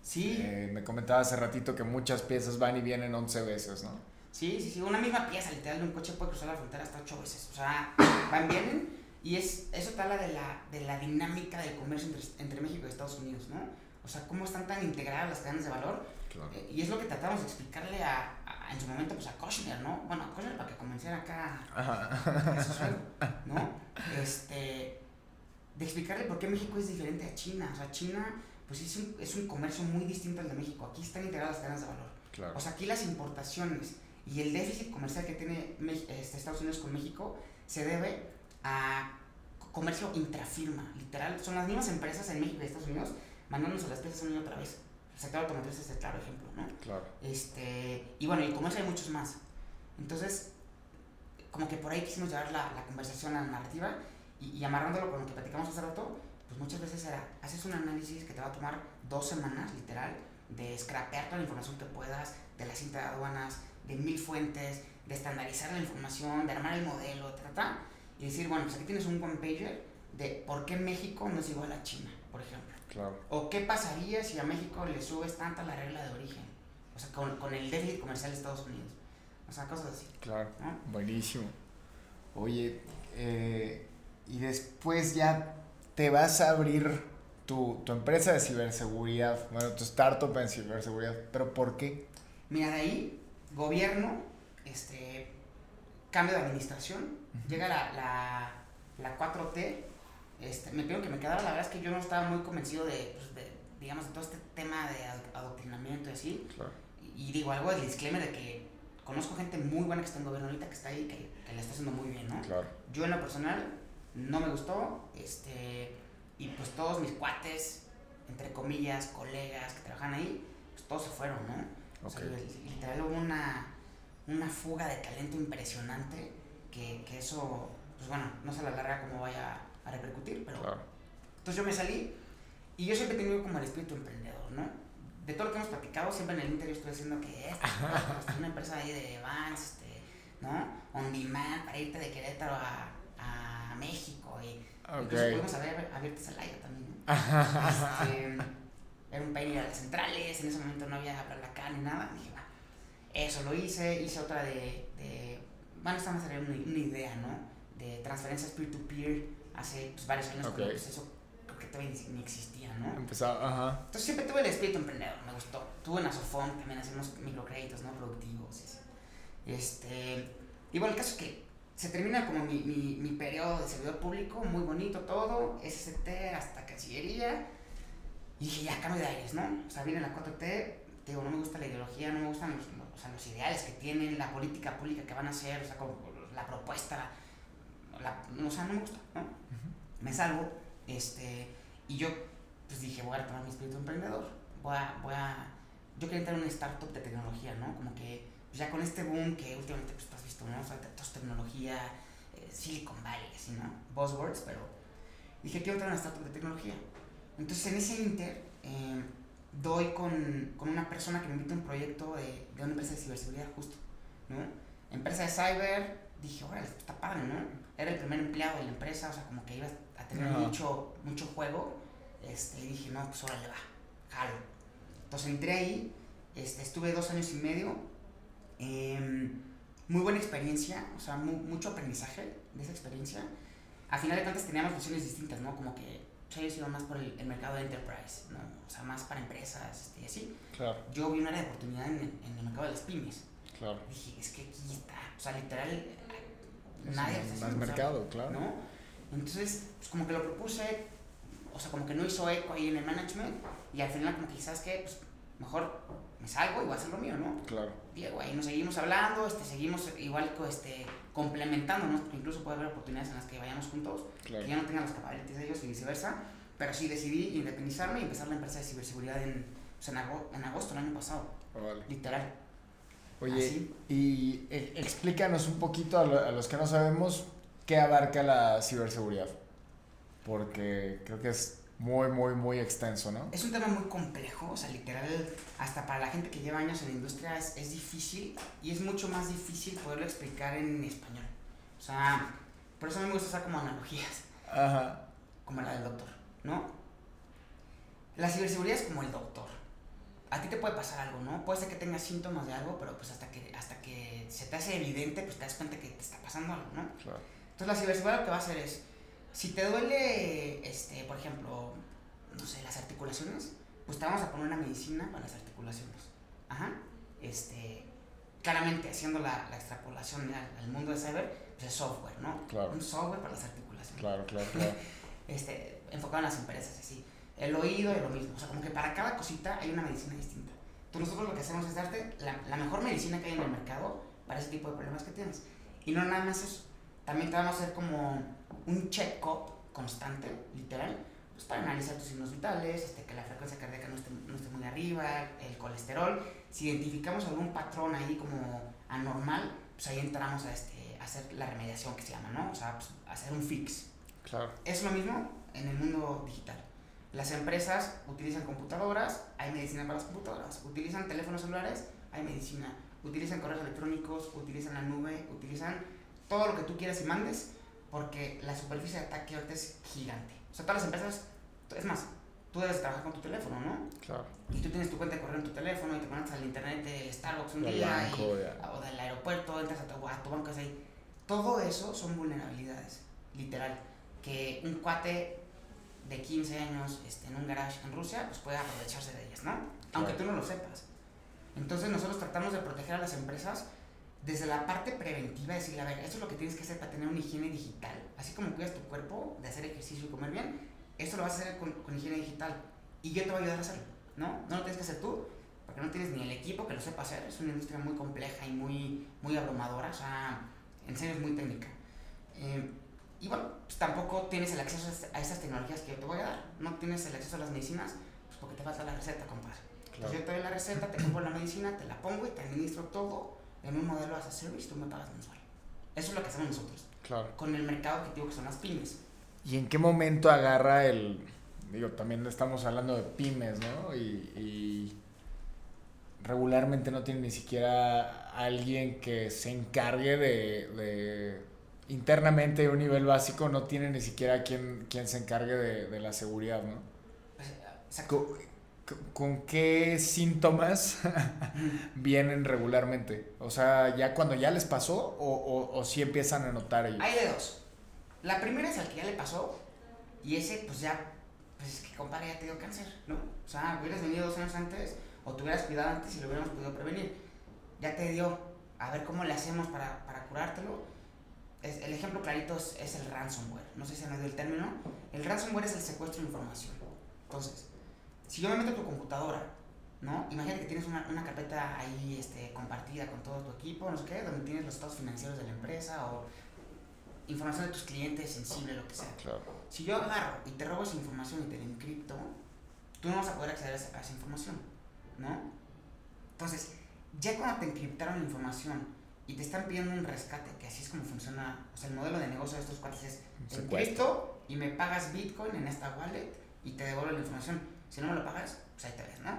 Sí, Eh, me comentaba hace ratito que muchas piezas van y vienen 11 veces, ¿no? Sí, sí, sí, una misma pieza literal de un coche puede cruzar la frontera hasta ocho veces. O sea, van, vienen y es, eso te habla de la, de la dinámica del comercio entre, entre México y Estados Unidos, ¿no? O sea, cómo están tan integradas las cadenas de valor Claro. Eh, y es lo que tratamos de explicarle a, a- en su momento pues a Kushner, ¿no? Bueno, a Kushner para que convenciera acá a su suegro, ¿no? Este, de explicarle por qué México es diferente a China. O sea, China pues es un, es un comercio muy distinto al de México. Aquí están integradas las cadenas de valor. Claro. O sea, aquí las importaciones y el déficit comercial que tiene este, Estados Unidos con México se debe a comercio intrafirma, literal. Son las mismas empresas en México y Estados Unidos mandándose las piezas una y otra vez. El sector automotriz es el claro ejemplo, ¿no? Claro. Este, y bueno, y como eso hay muchos más. Entonces, como que por ahí quisimos llevar la, la conversación a la narrativa y, y amarrándolo con lo que platicamos hace rato, pues muchas veces era, haces un análisis que te va a tomar dos semanas, literal, de scrapear toda la información que puedas, de la cinta de aduanas, de mil fuentes, de estandarizar la información, de armar el modelo, ta, ta, ta, y decir, bueno, pues aquí tienes un one pager de por qué México no es igual a China, por ejemplo. Claro. ¿O qué pasaría si a México le subes tanta la regla de origen? O sea, con, con el déficit comercial de Estados Unidos. O sea, cosas así. Claro. ¿no? Buenísimo. Oye, eh, y después ya te vas a abrir tu, tu empresa de ciberseguridad, bueno, tu startup en ciberseguridad, pero ¿por qué? Mira, de ahí, gobierno, este, cambio de administración, llega la, la, la 4T, este, me pido que me quedara, la verdad es que yo no estaba muy convencido de, pues, de, digamos, de todo este tema de ad- adoctrinamiento y así, Claro. y, y digo algo del disclaimer de que conozco gente muy buena que está en gobierno ahorita, que está ahí, que, que le está haciendo muy bien, ¿no? Claro. Yo en lo personal no me gustó, este, y pues todos mis cuates, entre comillas, colegas que trabajan ahí, pues todos se fueron, ¿no? O sea, literal hubo una, una fuga de talento impresionante, que, que eso, pues bueno, no sé a la larga cómo vaya a repercutir, pero... Claro. Entonces yo me salí, y yo siempre he tenido como el espíritu emprendedor, ¿no? De todo lo que hemos platicado, siempre en el interior estoy diciendo que esta es una empresa ahí de Vans, este, ¿no? On demand, para irte de Querétaro a, a México, y incluso Ok. pudimos haber abierto Celaya también, ¿no? Este, era un país de las centrales, en ese momento no había acá ni nada. Dije, va, eso lo hice, hice otra de, de bueno, esta más era una, una idea, ¿no? De transferencias peer-to-peer hace pues, varios años, Ok. pero pues eso creo que todavía ni, ni existía, ¿no? Empezaba, ajá. Entonces siempre tuve el espíritu emprendedor, me gustó. Tuve en Asofón, también hacemos microcréditos, ¿no? Productivos. Este, y bueno, el caso es que se termina como mi, mi, mi periodo de servidor público, muy bonito todo, SST hasta Cancillería. Y dije, ya, cambio de aires, ¿no? O sea, viene la 4T, te digo, no me gusta la ideología, no me gustan los, o sea, los ideales que tienen, la política pública que van a hacer, o sea, como la propuesta, la, o sea, no me gusta, ¿no? Me salgo, este, y yo, pues dije, voy a retomar mi espíritu emprendedor, voy a, voy a, yo quería entrar en una startup de tecnología, ¿no? Como que, pues ya con este boom que últimamente, pues, tú has visto, ¿no? O sea, todo es tecnología, eh, Silicon Valley, así, ¿no? Buzzwords, pero dije, quiero entrar en una startup de tecnología. Entonces, en ese inter, eh, doy con, con una persona que me invita a un proyecto de, de una empresa de ciberseguridad justo, ¿no? Empresa de cyber, dije, órale, está padre, ¿no? Era el primer empleado de la empresa, o sea, como que iba a tener mucho, mucho juego, este, y dije, no, pues órale, va, jalo. Entonces entré ahí, este, estuve dos años y medio, em, muy buena experiencia, o sea, mu- mucho aprendizaje de esa experiencia. A final de cuentas teníamos visiones distintas, ¿no? Como que yo iba más por el, el mercado de enterprise, ¿no? O sea, más para empresas este, y así. Claro, Yo vi un área de oportunidad en, el- en el mercado de las pymes. claro. Dije, es que aquí está, o sea, literal, Es nadie más- está más haciendo, o sea, mercado, claro. ¿no? Entonces, pues como que lo propuse, o sea, como que no hizo eco ahí en el management, y al final como que, ¿sabes qué? Pues mejor me salgo y voy a hacer lo mío, ¿no? Claro, Diego, ahí nos seguimos hablando, este, seguimos igual co- este, complementándonos, porque incluso puede haber oportunidades en las que vayamos juntos, claro. que yo no tenga los capabilities de ellos y viceversa, pero sí decidí independizarme y empezar la empresa de ciberseguridad en, pues, en, ago- en agosto del año pasado, Órale. literal. Oye, Así. y eh, explícanos un poquito a, lo- a los que no sabemos qué abarca la ciberseguridad. porque creo que es muy, muy, muy extenso, ¿no? Es un tema muy complejo, o sea, literal, hasta para la gente que lleva años en la industria es, es difícil y es mucho más difícil poderlo explicar en español. O sea, por eso a mí me gusta usar como analogías, Ajá. como la del doctor, ¿no? La ciberseguridad es como el doctor. A ti te puede pasar algo, ¿no? Puede ser que tengas síntomas de algo, pero pues hasta que, hasta que se te hace evidente, pues te das cuenta que te está pasando algo, ¿no? Claro. Entonces la ciberseguridad lo que va a hacer es, si te duele, este, por ejemplo, no sé, las articulaciones, pues te vamos a poner una medicina para las articulaciones. Ajá. Este, claramente haciendo la, la extrapolación al, al mundo de cyber, pues es software, ¿no? Claro. Un software para las articulaciones. Claro, claro, claro. Este, enfocado en las empresas, así. El oído es lo mismo. O sea, como que para cada cosita hay una medicina distinta. Entonces nosotros lo que hacemos es darte la, la mejor medicina que hay en el mercado para ese tipo de problemas que tienes. Y no nada más eso. También te vamos a hacer como un check-up constante, literal, pues para analizar tus signos vitales, este, que la frecuencia cardíaca no esté, no esté muy arriba, el colesterol. Si identificamos algún patrón ahí como anormal, pues ahí entramos a, este, a hacer la remediación que se llama, ¿no? O sea, pues, hacer un fix. Claro. Es lo mismo en el mundo digital. Las empresas utilizan computadoras, hay medicina para las computadoras. Utilizan teléfonos celulares, hay medicina. Utilizan correos electrónicos, utilizan la nube, utilizan todo lo que tú quieras y mandes, porque la superficie de ataque ahorita es gigante. O sea, todas las empresas, es más, tú debes trabajar con tu teléfono, ¿no? Claro. Y tú tienes tu cuenta de correo en tu teléfono y te conectas al internet del Starbucks un Del día banco, y- o del aeropuerto, entras a tu, a tu banco, es ahí. Todo eso son vulnerabilidades, literal. Que un cuate de 15 años este, en un garage en Rusia pues puede aprovecharse de ellas, ¿no? Aunque tú no lo sepas. Entonces nosotros tratamos de proteger a las empresas desde la parte preventiva, decirle, a ver, esto es lo que tienes que hacer para tener una higiene digital. Así como cuidas tu cuerpo de hacer ejercicio y comer bien, esto lo vas a hacer con, con higiene digital. Y yo te voy a ayudar a hacerlo, ¿no? No lo tienes que hacer tú, porque no tienes ni el equipo que lo sepa hacer. Es una industria muy compleja y muy, muy abrumadora, o sea, en serio es muy técnica. Eh, y bueno, pues tampoco tienes el acceso a est- a esas tecnologías que yo te voy a dar. No tienes el acceso a las medicinas, pues porque te falta la receta, compadre. Entonces yo te doy la receta, te compro la medicina, te la pongo y te administro todo en un modelo as a service, tú me pagas mensual. Eso es lo que hacemos nosotros, Claro. con el mercado objetivo que son las pymes. ¿Y en qué momento agarra el... Digo, también estamos hablando de pymes, ¿no? Y, y regularmente no tiene ni siquiera alguien que se encargue de, de- internamente de un nivel básico, no tiene ni siquiera quien, quien se encargue de, de la seguridad, ¿no? Pues, exacto. ¿Con, qué síntomas vienen regularmente? O sea, ¿ya cuando ya les pasó o, o, o sí empiezan a notar ellos? Hay de dos. La primera es al que ya le pasó y ese pues ya, pues es que compadre ya te dio cáncer, ¿no? O sea, hubieras venido dos años antes o te hubieras cuidado antes y lo hubiéramos podido prevenir. Ya te dio, a ver cómo le hacemos para, para curártelo. Es- el ejemplo clarito es, es el ransomware. No sé si han oído el término. El ransomware es el secuestro de información. Entonces, si yo me meto a tu computadora, ¿no? Imagínate que tienes una, una carpeta ahí este, compartida con todo tu equipo, no sé qué, donde tienes los estados financieros de la empresa o información de tus clientes sensible, lo que sea. Claro. Si yo agarro y te robo esa información y te la encripto, tú no vas a poder acceder a esa, a esa información, ¿no? Entonces, ya cuando te encriptaron la información y te están pidiendo un rescate, que así es como funciona, o sea, el modelo de negocio de estos cuates es, te encripto y me pagas Bitcoin en esta wallet y te devuelvo la información. Si no me lo pagas, pues ahí te ves, ¿no?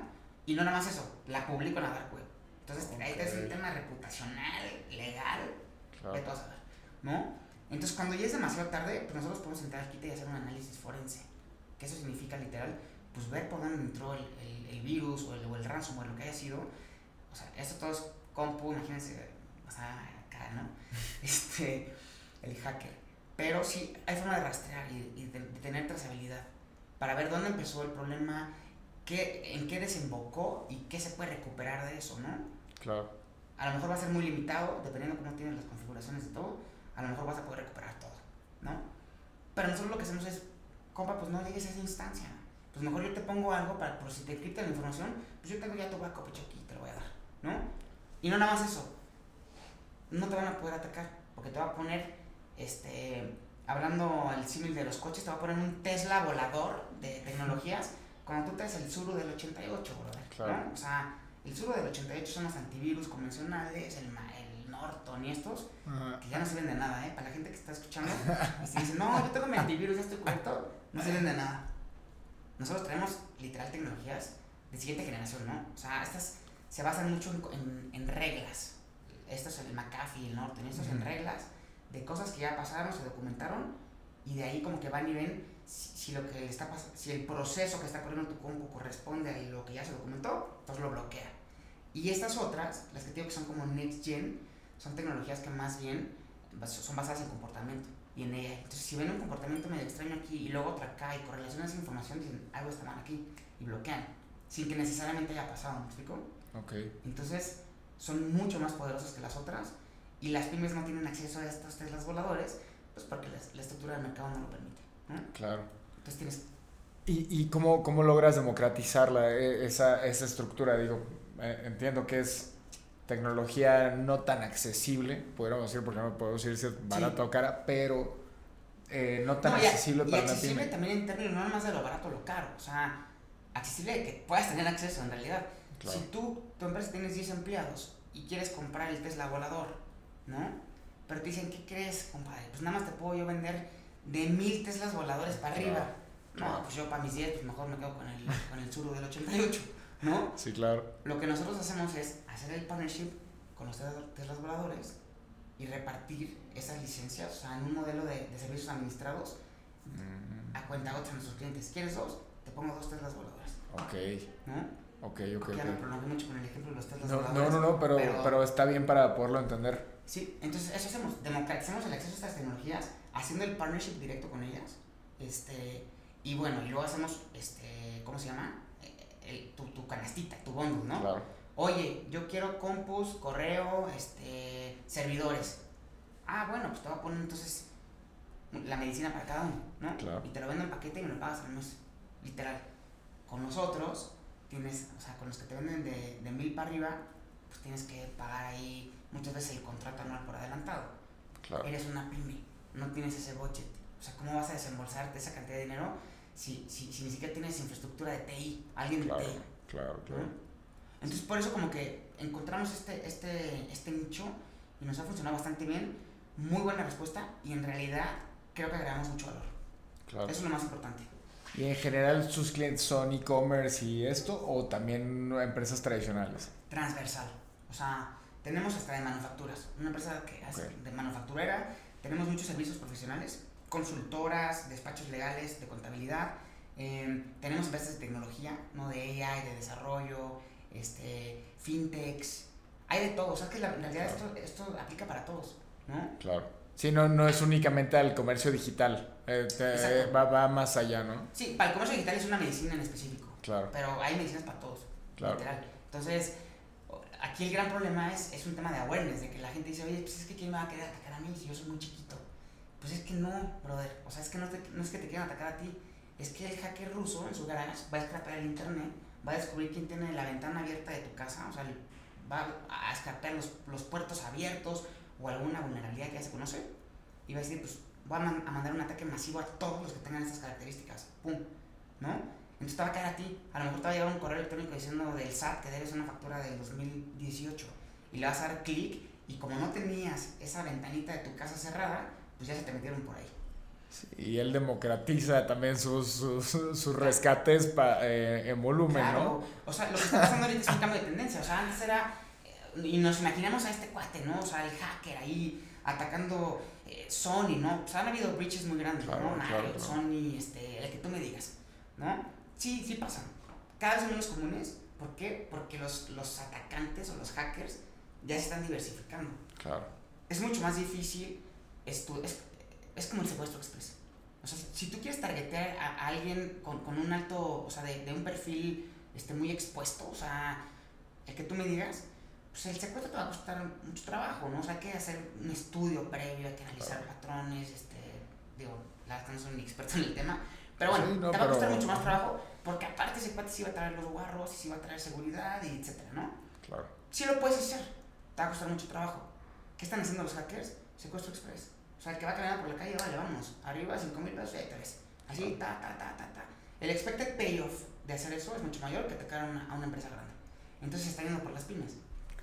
Y no nada más eso, la publico en la dark web. Entonces, ahí te es un tema reputacional, legal, Claro. de todo saber, ¿no? Entonces, cuando ya es demasiado tarde, pues nosotros podemos entrar kit y hacer un análisis forense. Que eso significa literal, pues ver por dónde entró el, el, el virus o el, o el ransomware, lo que haya sido. O sea, esto todo es compu, imagínense, o sea, acá, ¿no? Este, el hacker. Pero sí, hay forma de rastrear y, y de, de tener trazabilidad para ver dónde empezó el problema, qué, en qué desembocó y qué se puede recuperar de eso, ¿no? Claro. A lo mejor va a ser muy limitado, dependiendo cómo tienes las configuraciones de todo. A lo mejor vas a poder recuperar todo, ¿no? Pero nosotros lo que hacemos es, compa, pues no llegues a esa instancia. Pues mejor yo te pongo algo para, por si te encriptan la información, pues yo tengo ya tu backup hecho aquí, te lo voy a dar, ¿no? Y no nada más eso. No te van a poder atacar, porque te va a poner, este, hablando al símil de los coches, te va a poner un Tesla volador de tecnologías cuando tú traes el Suru del 88, brother, Claro. ¿no? O sea, el Suru del 88 son los antivirus convencionales, el, el Norton y estos, Ajá. que ya no sirven de nada, ¿eh? Para la gente que está escuchando, y se dice, no, yo tengo mi antivirus, ya estoy cubierto. no sirven de nada. Nosotros traemos literal tecnologías de siguiente generación, ¿no? O sea, estas se basan mucho en, en, reglas. Esto es el McAfee, el Norton, estos en reglas de cosas que ya pasaron, se documentaron y de ahí como que van y ven si, lo que está si el proceso que está corriendo en tu compu corresponde a lo que ya se documentó, entonces lo bloquea. Y estas otras, las que digo que son como Next Gen, son tecnologías que más bien son basadas en comportamiento y en ella. Entonces, si ven un comportamiento medio extraño aquí y luego otra acá y correlacionan esa información, dicen algo está mal aquí y bloquean, sin que necesariamente haya pasado, ¿me explico? Ok. Entonces, son mucho más poderosas que las otras y las pymes no tienen acceso a estos Teslas voladores, pues porque la, estructura del mercado no lo permite. Claro. Entonces tienes... ¿Y, y cómo, cómo logras democratizar e, esa, esa estructura? Digo, eh, entiendo que es tecnología no tan accesible, podríamos decir, porque no podemos decir si es barato o cara, pero eh, no tan accesible para y accesible también en términos no más de lo barato o lo caro, o sea, accesible de que puedas tener acceso en realidad. Si tú, tu empresa tienes 10 empleados y quieres comprar el Tesla volador, ¿no? Pero te dicen, ¿qué crees, compadre? Pues nada más te puedo yo vender de mil Teslas voladores para arriba. No, pues yo para mis 10, pues mejor me quedo con el, con el Zuru del 88. ¿no? Sí, claro. Lo que nosotros hacemos es hacer el partnership con los Teslas voladores y repartir esas licencias, o sea, en un modelo de, de servicios administrados mm. a cuenta a nuestros clientes. ¿Quieres dos? Te pongo dos Teslas voladoras. Ok. ¿No? Ok, ok, Ya me prolongué mucho con el ejemplo de los Teslas no, voladores. No, no, no, pero, pero, está bien para poderlo entender. Sí, entonces eso hacemos, democratizamos el acceso a estas tecnologías, haciendo el partnership directo con ellas, este, y bueno, y luego hacemos, este, ¿cómo se llama? tu, tu, canastita, tu bundle, ¿no? Claro. Oye, yo quiero compus, correo, este, servidores. Ah, bueno, pues te voy a poner entonces la medicina para cada uno, ¿no? Claro. Y te lo vendo en paquete y me lo pagas al mes, literal. Con nosotros, tienes, o sea, con los que te venden de, de mil para arriba, pues tienes que pagar ahí muchas veces el contrato anual por adelantado. Claro. Eres una pyme, no tienes ese budget. O sea, ¿cómo vas a desembolsarte esa cantidad de dinero si, si, si ni siquiera tienes infraestructura de TI, alguien de TI. Claro, claro. Entonces por eso como que encontramos este, este, este nicho y nos ha funcionado bastante bien, muy buena respuesta y en realidad creo que agregamos mucho valor. Claro. Eso es lo más importante. ¿Y en general sus clientes son e-commerce y esto o también empresas tradicionales? Transversal. O sea, tenemos hasta de manufacturas. Una empresa que hace de manufacturera, tenemos muchos servicios profesionales consultoras, despachos legales de contabilidad, em, tenemos empresas de tecnología, ¿no? de AI, de desarrollo, este, fintechs, hay de todo, o sea que la, en realidad esto, esto aplica para todos, ¿no? Claro. Sí, no, no es únicamente al comercio digital, eh, va, va, más allá, ¿no? Sí, para el comercio digital es una medicina en específico. Claro. Pero hay medicinas para todos, claro. literal. Entonces, aquí el gran problema es, es un tema de awareness, de que la gente dice, oye, pues es que ¿quién me va a querer atacar a mí si yo soy muy chiquito? Pues es que no, brother. O sea, es que no, no es que te quieran atacar a ti. Es que el hacker ruso en su garage va a escapar el internet, va a descubrir quién tiene la ventana abierta de tu casa, o sea, va a escapar los, los puertos abiertos o alguna vulnerabilidad que ya se conoce y va a decir, pues voy a, mandar un ataque masivo a todos los que tengan estas características. ¡Pum! ¿No? Entonces te va a caer a ti. A lo mejor te va a llegar un correo electrónico diciendo del SAT que debes una factura del 2018 y le vas a dar clic y como no tenías esa ventanita de tu casa cerrada, pues ya se te metieron por ahí. y él democratiza también sus, sus, rescates pa, eh, en volumen, claro. ¿no? O sea, lo que está pasando ahorita es un cambio de tendencia. O sea, antes era. Eh, y nos imaginamos a este cuate, ¿no? O sea, el hacker ahí atacando eh, Sony, ¿no? O sea, han habido breaches muy grandes, ¿no? Claro, Sony, este, el que tú me digas, ¿no? Sí, sí pasan. Cada vez son menos comunes. ¿Por qué? Porque los, los atacantes o los hackers ya se están diversificando. Claro. Es mucho más difícil es, es, como el secuestro express. O sea, si tú quieres targetear a, alguien con, con, un alto, o sea, de, de, un perfil este, muy expuesto, o sea, el que tú me digas, pues el secuestro te va a costar mucho trabajo, ¿no? O sea, hay que hacer un estudio previo, hay que analizar patrones, este, digo, la verdad no soy ni experto en el tema, pero bueno, te va a costar mucho más trabajo, porque aparte ese cuate sí va a traer los guarros, sí va a traer seguridad, y etcétera, ¿no? Claro. Sí lo puedes hacer, te va a costar mucho trabajo. ¿Qué están haciendo los hackers? Secuestro express. O sea, el que va caminando por la calle, vale, vamos, arriba 5 mil pesos, ahí tres. Así, ta, ta, ta, ta, ta. El expected payoff de hacer eso es mucho mayor que atacar a una, a una empresa grande. Entonces se está yendo por las pymes.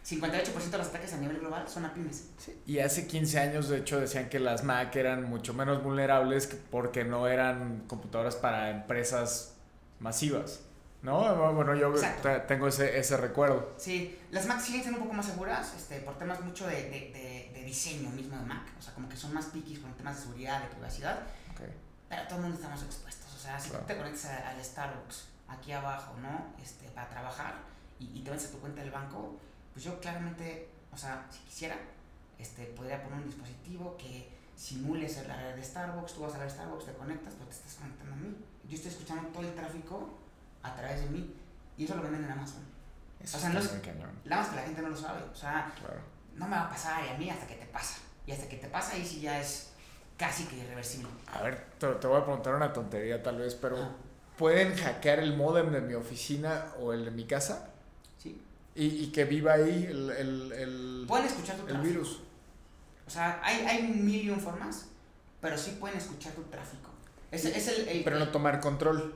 58% de los ataques a nivel global son a pymes. Y hace 15 años, de hecho, decían que las Mac eran mucho menos vulnerables porque no eran computadoras para empresas masivas. ¿No? Bueno, yo tengo ese, ese recuerdo. Sí, las Mac siguen siendo un poco más seguras este, por temas mucho de, de, de, diseño mismo de Mac. O sea, como que son más piquis con temas de seguridad, de privacidad. Okay. Pero todo el mundo estamos expuestos. O sea, si tú te conectas al Starbucks aquí abajo, ¿no? Este, para trabajar y, te metes a tu cuenta del banco, pues yo claramente, o sea, si quisiera, este, podría poner un dispositivo que simule ser la red de Starbucks, tú vas a la Starbucks, te conectas, pero te estás conectando a mí. Yo estoy escuchando todo el tráfico a través de mí y eso lo venden en Amazon. Eso o sea, no es, la más que la gente no lo sabe. O sea, no me va a pasar y a mí hasta que te pasa. Y hasta que te pasa ahí sí ya es casi que irreversible. A ver, te, voy a preguntar una tontería tal vez, pero ¿pueden hackear el modem de mi oficina o el de mi casa? Sí. Y, y que viva ahí el, el, el Pueden escuchar tu el virus. O sea, hay, hay mil y un formas, pero sí pueden escuchar tu tráfico. Es, es el, pero no tomar control.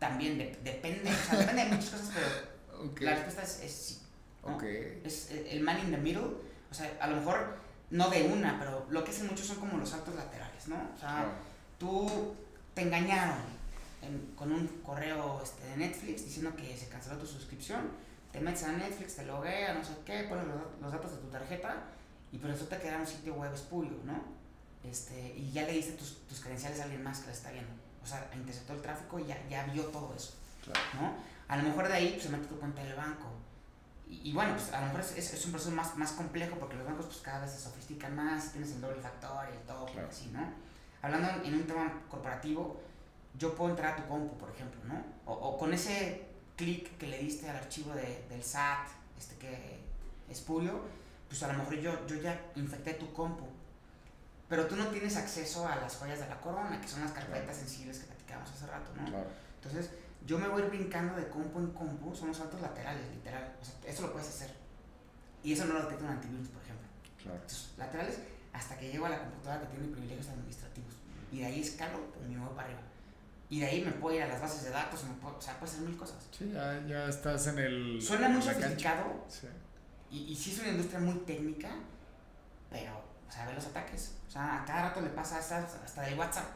También depende, o sea, depende de muchas cosas, pero la respuesta es, es sí. Okay. Es el man in the middle. O sea, a lo mejor no de una, pero lo que hacen muchos son como los saltos laterales, ¿no? O sea, tú te engañaron con un correo este, de Netflix diciendo que se canceló tu suscripción, te metes a Netflix, te loguea, no sé qué, pones los, datos de tu tarjeta y por eso te queda un sitio web espurio, ¿no? Este, y ya le diste tus, tus credenciales a alguien más que la está viendo. O sea, interceptó el tráfico y ya, ya vio todo eso, ¿no? A lo mejor de ahí pues, se mete tu cuenta del banco y, bueno, pues a lo mejor es, es, un proceso más, más complejo porque los bancos pues cada vez se sofistican más, tienes el doble factor y todo, claro. así, ¿no? Hablando en un tema corporativo, yo puedo entrar a tu compu, por ejemplo, ¿no? O, o con ese clic que le diste al archivo de, del SAT, este que es purio, pues a lo mejor yo, yo ya infecté tu compu. Pero tú no tienes acceso a las joyas de la corona, que son las carpetas sensibles que platicábamos hace rato, ¿no? Claro. Entonces, yo me voy brincando de compu en compu, son los saltos laterales, literal. O sea, eso lo puedes hacer. Y eso no lo detecta un antivirus, por ejemplo. Claro. Entonces, laterales hasta que llego a la computadora que tiene privilegios administrativos. Y de ahí escalo, pues me voy para arriba. Y de ahí me puedo ir a las bases de datos, o sea, puedo hacer mil cosas. Sí, ya, ya estás en el. Suena muy sofisticado. Sí. Y, y sí es una industria muy técnica, pero, o sea, ve los ataques. O sea, a cada rato le pasa hasta, hasta del WhatsApp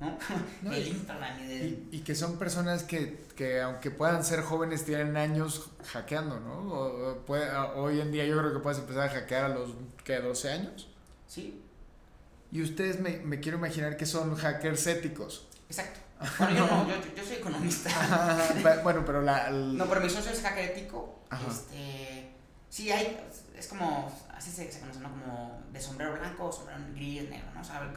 ¿no? del Instagram y Y, que son personas que, que, aunque puedan ser jóvenes, tienen años hackeando, ¿no? puede, hoy en día yo creo que puedes empezar a hackear a los, ¿qué? 12 años. Sí. Y ustedes me, me quiero imaginar que son hackers éticos. Exacto. Bueno, yo no, yo, yo soy economista. bueno, pero la... No, pero mi socio es hacker ético. Este, sí, hay, es como, así se, se conoce, ¿no? Como de sombrero blanco, sombrero gris, negro, ¿no? ¿Sabes?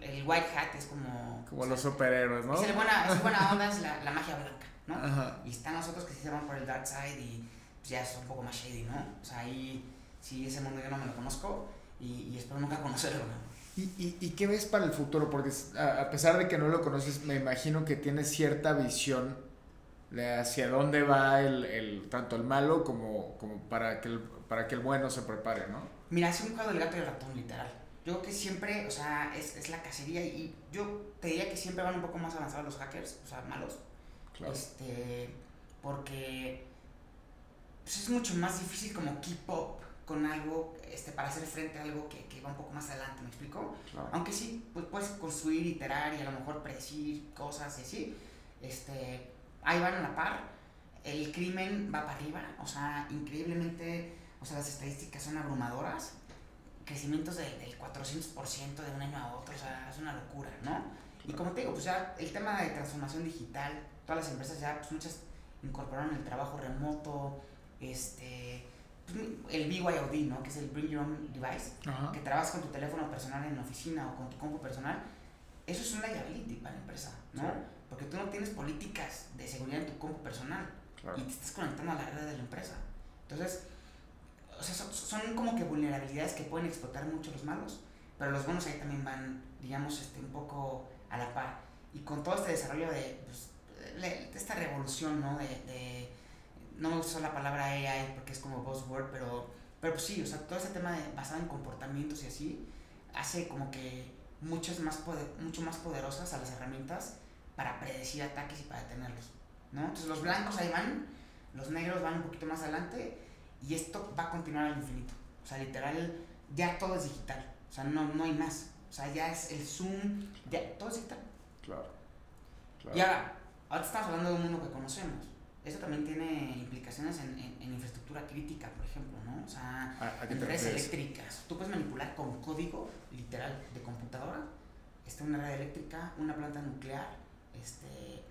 el white hat es como... Como los superhéroes, ¿no? Es, buena, es buena onda, es la, la, magia blanca, ¿no? Ajá. Y están nosotros que se hicieron por el dark side y pues, ya es un poco más shady, ¿no? O sea, ahí sí, ese mundo yo no me lo conozco y, y espero nunca conocerlo, ¿no? ¿Y, y, ¿Y qué ves para el futuro? Porque a pesar de que no lo conoces, me imagino que tienes cierta visión de hacia dónde va el, el, tanto el malo como, como para, que el, para que el bueno se prepare, ¿no? Mira, es un juego del gato y el ratón, literal yo creo que siempre, o sea, es, es, la cacería y yo te diría que siempre van un poco más avanzados los hackers, o sea, malos. Claro. Este, porque pues es mucho más difícil como keep up con algo, este, para hacer frente a algo que, que va un poco más adelante, ¿me explico? Claro. Aunque sí, pues puedes construir, iterar y a lo mejor predecir cosas y así, este, ahí van a la par, el crimen va para arriba, o sea, increíblemente, o sea, las estadísticas son abrumadoras, crecimientos del, del 400% de un año a otro, o sea, es una locura, ¿no? Y como te digo, pues ya el tema de transformación digital, todas las empresas ya, pues muchas incorporaron el trabajo remoto, este, pues, el BYOD, ¿no? Que es el Bring Your Own Device, que trabajas con tu teléfono personal en la oficina o con tu compu personal, eso es un liability para la empresa, ¿no? Porque tú no tienes políticas de seguridad en tu compu personal y te estás conectando a la red de la empresa. Entonces, o sea, son, como que vulnerabilidades que pueden explotar mucho los malos, pero los buenos ahí también van, digamos, este, un poco a la par. Y con todo este desarrollo de, pues, esta revolución, ¿no? De, de, no me gusta la palabra AI porque es como buzzword, pero, pero pues sí, o sea, todo ese tema de, basado en comportamientos y así, hace como que muchas más poder, mucho más poderosas a las herramientas para predecir ataques y para detenerlos, ¿no? Entonces los blancos ahí van, los negros van un poquito más adelante Y esto va a continuar al infinito. O sea, literal, ya todo es digital. O sea, no, no hay más. O sea, ya es el Zoom, ya todo es digital. Claro. Y ahora, ahora estamos hablando de un mundo que conocemos. Eso también tiene implicaciones en, en, infraestructura crítica, por ejemplo, ¿no? O sea, en redes eléctricas. Tú puedes manipular con código, literal, de computadora, este, una red eléctrica, una planta nuclear, este,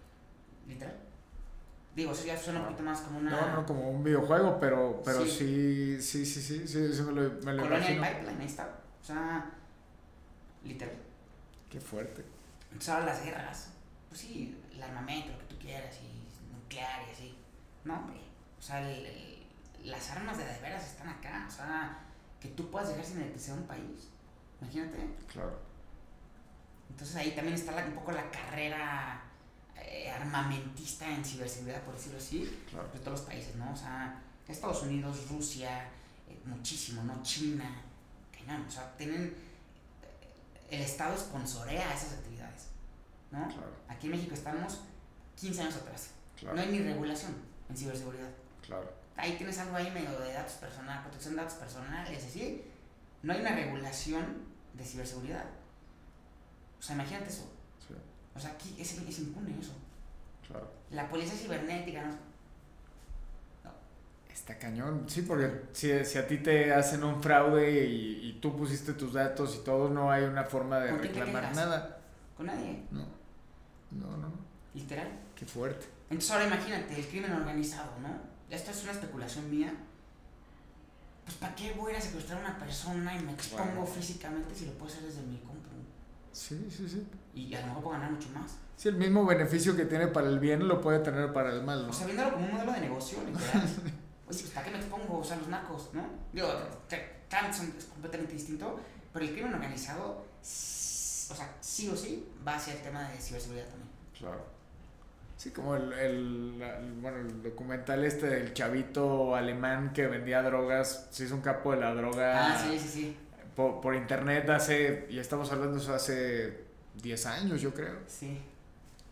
literal. Digo, eso ya suena un poquito más como una... No, no como un videojuego, pero, pero sí, sí, sí, sí, sí, sí, me lo, me lo Colonia imagino. Pipeline, ahí está. O sea, literal. Qué fuerte. Entonces ahora las guerras, pues sí, el armamento, lo que tú quieras, y nuclear y así. No, hombre. O sea, las armas de de veras están acá. O sea, que tú puedas dejar sin electricidad un país. Imagínate. Claro. Entonces ahí también está un poco la carrera eh, armamentista en ciberseguridad, por decirlo así, de todos los países, ¿no? O sea, Estados Unidos, Rusia, eh, muchísimo, ¿no? China, que no, o sea, tienen. El Estado sponsorea esas actividades, ¿no? Aquí en México estamos 15 años atrás. No hay ni regulación en ciberseguridad. Claro. Ahí tienes algo ahí medio de datos personales, protección de datos personales, así. No hay una regulación de ciberseguridad. O sea, imagínate eso. O sea, aquí es, es impune eso. Claro. La policía cibernética, ¿no? no. Está cañón, sí, porque si, si, a ti te hacen un fraude y, y, tú pusiste tus datos y todo, no hay una forma de reclamar nada. Con nadie. No. No, no. Literal. Qué fuerte. Entonces ahora imagínate, el crimen organizado, ¿no? Esto es una especulación mía. Pues ¿para qué voy a ir a secuestrar a una persona y me expongo físicamente si lo puedo hacer desde mi compu? Sí, sí, sí. Y a lo mejor puedo ganar mucho más. Sí, el mismo beneficio que tiene para el bien lo puede tener para el mal, ¿no? O sea, viéndolo como un modelo de negocio, literal. Oye, pues ¿para qué me expongo? O sea, los narcos, ¿no? Digo, es completamente distinto, pero el crimen organizado, o sea, sí o sí, va hacia el tema de ciberseguridad también. Claro. Sí, como el, el, bueno, el documental este del chavito alemán que vendía drogas, se hizo un capo de la droga. Ah, sí, sí, sí por, por, internet hace, y estamos hablando eso hace 10 años, yo creo. Sí.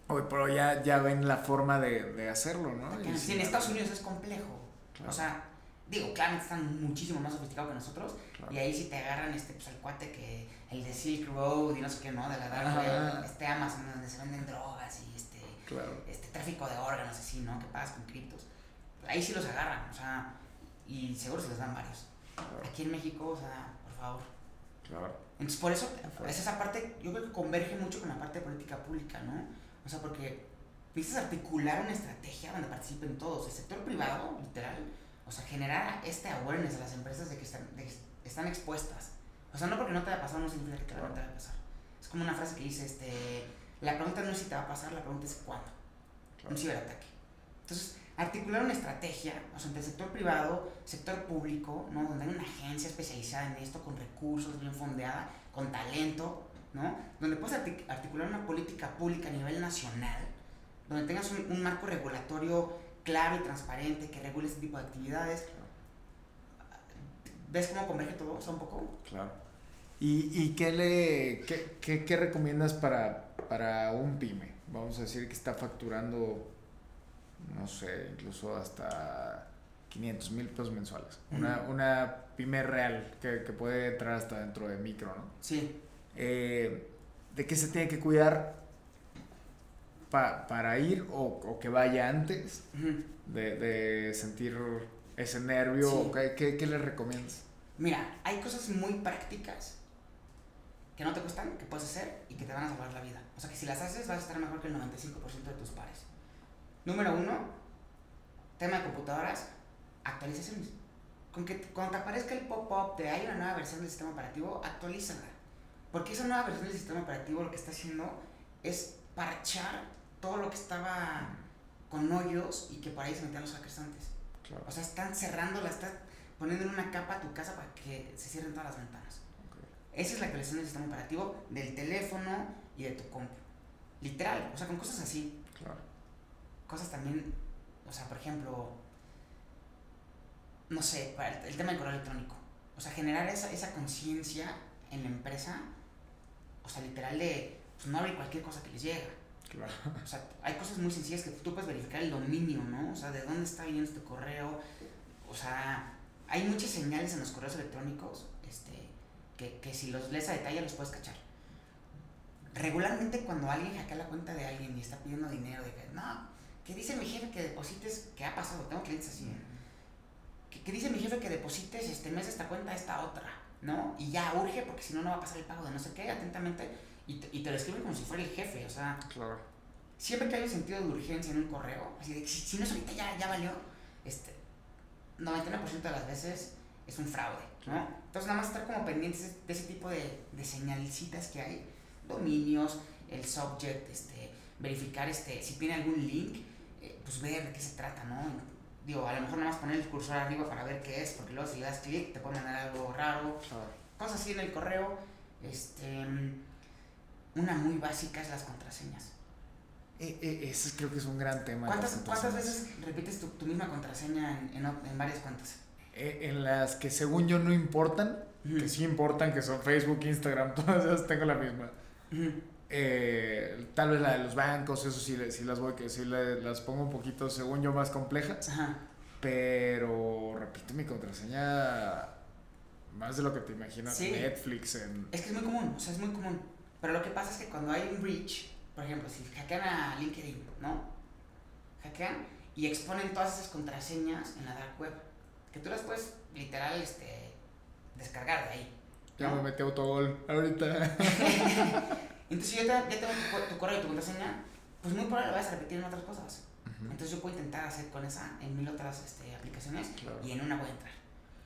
Hoy, pero ya, ya ven la forma de, de hacerlo, ¿no? Sí, en Estados Unidos es complejo. O sea, digo, claramente están muchísimo más sofisticados que nosotros. Y ahí sí te agarran este, pues, el cuate que, el de Silk Road y no sé qué, ¿no? De la Dark este Amazon donde se venden drogas y este, este tráfico de órganos así, ¿no? Que pagas con criptos. Ahí sí los agarran, o sea, y seguro se les dan varios. Aquí en México, o sea, por favor. Claro. Entonces, por eso, es esa parte, yo creo que converge mucho con la parte de política pública, ¿no? O sea, porque necesitas articular una estrategia donde participen todos, el sector privado, literal, o sea, generar este awareness a las empresas de que están, están expuestas. O sea, no porque no te va a pasar no significa que te va a pasar. Es como una frase que dice, este, la pregunta no es si te va a pasar, la pregunta es cuándo. Un ciberataque. Entonces, articular una estrategia, o sea, entre el sector privado, sector público, ¿no? Donde hay una agencia especializada en esto, con recursos, bien fondeada, con talento, ¿no? Donde puedes articular una política pública a nivel nacional, donde tengas un, marco regulatorio claro y transparente que regule este tipo de actividades. ¿Ves cómo converge todo eso un poco? Claro. ¿Y, qué, le, qué, qué recomiendas para, para un pyme? Vamos a decir que está facturando no sé, incluso hasta 500 mil pesos mensuales. Una, una pyme real que, que, puede entrar hasta dentro de micro, ¿no? Sí. Eh, ¿De qué se tiene que cuidar para ir o, o, que vaya antes de, de, sentir ese nervio? ¿Qué, ¿Qué, le recomiendas? Mira, hay cosas muy prácticas que no te cuestan, que puedes hacer y que te van a salvar la vida. O sea que si las haces vas a estar mejor que el 95% de tus pares. Número uno, tema de computadoras, actualizaciones. Con que cuando te aparezca el pop-up de hay una nueva versión del sistema operativo, actualízala. Porque esa nueva versión del sistema operativo lo que está haciendo es parchar todo lo que estaba con hoyos y que por ahí se metían los hackers antes. O sea, están cerrándola, están poniendo en una capa a tu casa para que se cierren todas las ventanas. Esa es la actualización del sistema operativo del teléfono y de tu compu. Literal, o sea, con cosas así. Claro cosas también, o sea, por ejemplo, no sé, para el, tema del correo electrónico. O sea, generar esa, esa conciencia en la empresa, o sea, literal de pues, no abrir cualquier cosa que les llega. Claro. O sea, hay cosas muy sencillas que tú puedes verificar el dominio, ¿no? O sea, de dónde está viniendo este correo. O sea, hay muchas señales en los correos electrónicos este, que, que si los lees a detalle los puedes cachar. Regularmente cuando alguien hackea la cuenta de alguien y está pidiendo dinero, de que, no, que dice mi jefe que deposites, que ha pasado, tengo clientes así, ¿eh? que, que dice mi jefe que deposites este mes esta cuenta esta otra, ¿no? Y ya urge porque si no, no va a pasar el pago de no sé qué, atentamente, y te, y te lo escriben como si fuera el jefe, o sea, Claro. siempre que hay un sentido de urgencia en un correo, así de que si, si no es ahorita ya, ya valió, este, 99% de las veces es un fraude, ¿no? Entonces nada más estar como pendientes de ese tipo de, de señalcitas que hay, dominios, el subject, este, verificar este, si tiene algún link, pues ver de qué se trata, ¿no? Digo, a lo mejor nada más poner el cursor arriba para ver qué es, porque luego si le das clic te puede mandar algo raro, cosas así en el correo, este, una muy básica es las contraseñas. E- e- ese creo que es un gran tema. ¿Cuántas, ¿Cuántas veces repites tu, tu misma contraseña en, en, en varias cuentas? E- en las que según yo no importan, que sí importan, que son Facebook, Instagram, todas esas tengo la misma. Ujú. Eh, tal vez la de los bancos, eso sí, sí las voy, que sí las pongo un poquito, según yo, más complejas. Ajá. Pero repito mi contraseña más de lo que te imaginas. Sí. Netflix, en... Es que es muy común, o sea, es muy común. Pero lo que pasa es que cuando hay un breach, por ejemplo, si hackean a LinkedIn, ¿no? Hackean y exponen todas esas contraseñas en la dark web. Que tú las puedes literal este, descargar de ahí. Ya me metí autogol ahorita. Entonces, si yo te- ya tengo tu, tu correo y tu contraseña, pues muy probable lo vas a repetir en otras cosas. Entonces, yo puedo intentar hacer con esa en mil otras este, aplicaciones Claro. y en una voy a entrar.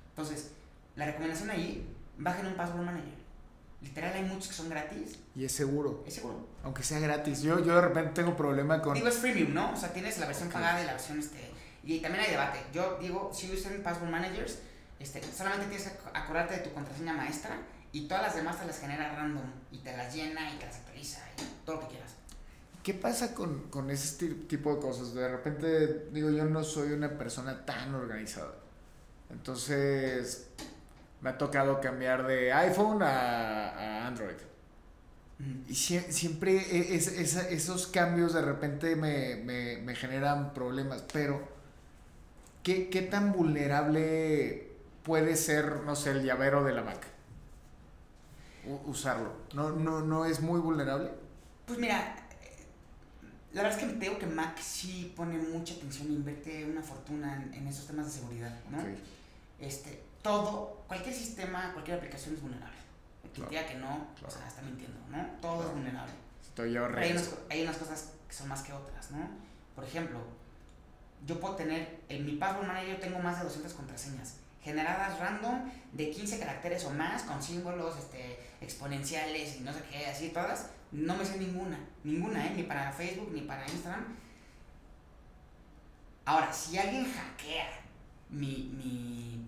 Entonces, la recomendación ahí, bajen un password manager. Literal, hay muchos que son gratis, Y es seguro, es seguro. aunque sea gratis. Yo, yo de repente tengo problema con... Digo, es freemium, ¿no? O sea, tienes la versión Ok. pagada y la versión, este... Y también hay debate. Yo digo, si usan Password Managers, este, solamente tienes que ac- acordarte de tu contraseña maestra y todas las demás te las genera random y te las llena y te las actualiza y todo lo que quieras. ¿Qué pasa con, con ese ti- tipo de cosas? De repente, digo, yo no soy una persona tan organizada. Entonces, me ha tocado cambiar de iPhone a, a Android. Y sie- siempre e- es- esos cambios de repente me, me- me generan problemas. Pero, ¿qué, ¿qué tan vulnerable puede ser, no sé, el llavero de la Mac? Usarlo. ¿No, no, ¿No es muy vulnerable? Pues mira, eh, la verdad es que te digo que Mac sí pone mucha atención e invierte una fortuna en, en esos temas de seguridad, ¿no? Este, todo, cualquier sistema, cualquier aplicación es vulnerable. El que Claro. diga que no, o sea, está mintiendo, ¿no? Todo Claro. es vulnerable. Estoy hay co- hay unas cosas que son más que otras, ¿no? Por ejemplo, yo puedo tener, en mi password manager yo tengo más de 200 contraseñas generadas random de 15 caracteres o más con símbolos este, exponenciales y no sé qué, así todas. No me sé ninguna, ninguna, ¿eh? Ni para Facebook ni para Instagram. Ahora, si alguien hackea mi, mi,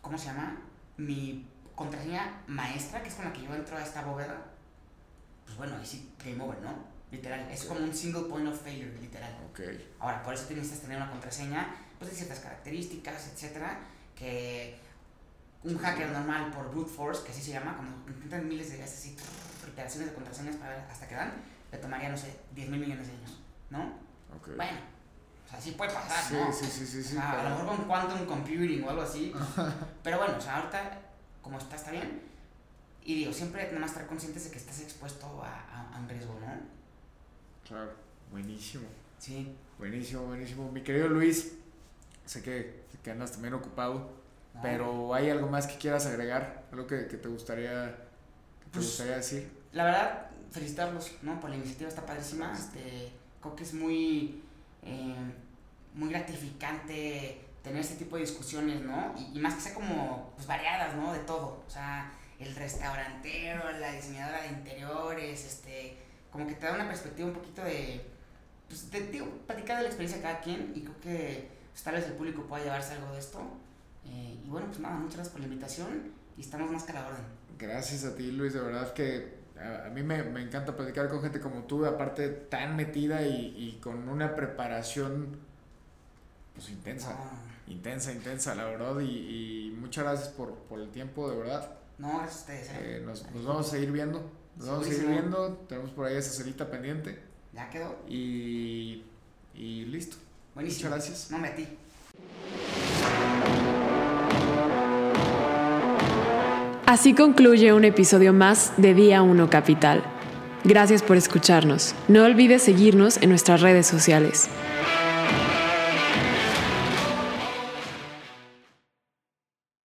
¿cómo se llama? Mi contraseña maestra, que es con la que yo entro a esta bóveda, pues bueno, ahí sí, game over, ¿no? Literal, es como un single point of failure, literal. Ok. Ahora, por eso tienes que tener una contraseña, pues de ciertas características, etcétera, que un hacker normal por brute force, que así se llama, cuando intentan miles de veces así, iteraciones de contraseñas para ver hasta que dan, le tomaría, no sé, 10 mil millones de años, ¿no? Ok. Bueno, o sea, sí puede pasar, Sí, ¿no? sí, sí, sí, sí. O sea, a pero- lo mejor con quantum computing o algo así. pues, pero bueno, o sea, ahorita, como está, está bien. Y digo, siempre nada más estar conscientes de que estás expuesto a, a- a un riesgo, ¿no? Claro. Buenísimo. Sí. Buenísimo, buenísimo. Mi querido Luis, sé que, que andas también ocupado. Pero ¿hay algo más que quieras agregar? ¿Algo que, que te gustaría que te Pues- gustaría decir? La verdad, felicitarlos, ¿no? Por la iniciativa, está padrísima. Este, creo que es muy, eh, muy gratificante tener este tipo de discusiones, ¿no? Y, y más que sea como, pues, variadas, ¿no? De todo. O sea, el restaurantero, la diseñadora de interiores, este, como que te da una perspectiva un poquito de, pues, de, digo, platicar de la experiencia de cada quien y creo que pues, tal vez el público pueda llevarse algo de esto. Eh, y bueno, pues nada, muchas gracias por la invitación y estamos más que a la orden. Gracias a ti, Luis, de verdad que a, a mí me, me encanta platicar con gente como tú, aparte tan metida y, y con una preparación pues intensa, No, intensa, intensa, la verdad, y, y muchas gracias por, por el tiempo, de verdad. no, gracias a ustedes. ¿eh? Eh, nos, nos vamos a seguir viendo, nos vamos a seguir viendo, tenemos por ahí esa celita pendiente Ya quedó. y, y listo. Buenísimo. Muchas gracias. No, me a ti. Así concluye un episodio más de Día 1 Capital. Gracias por escucharnos. No olvides seguirnos en nuestras redes sociales.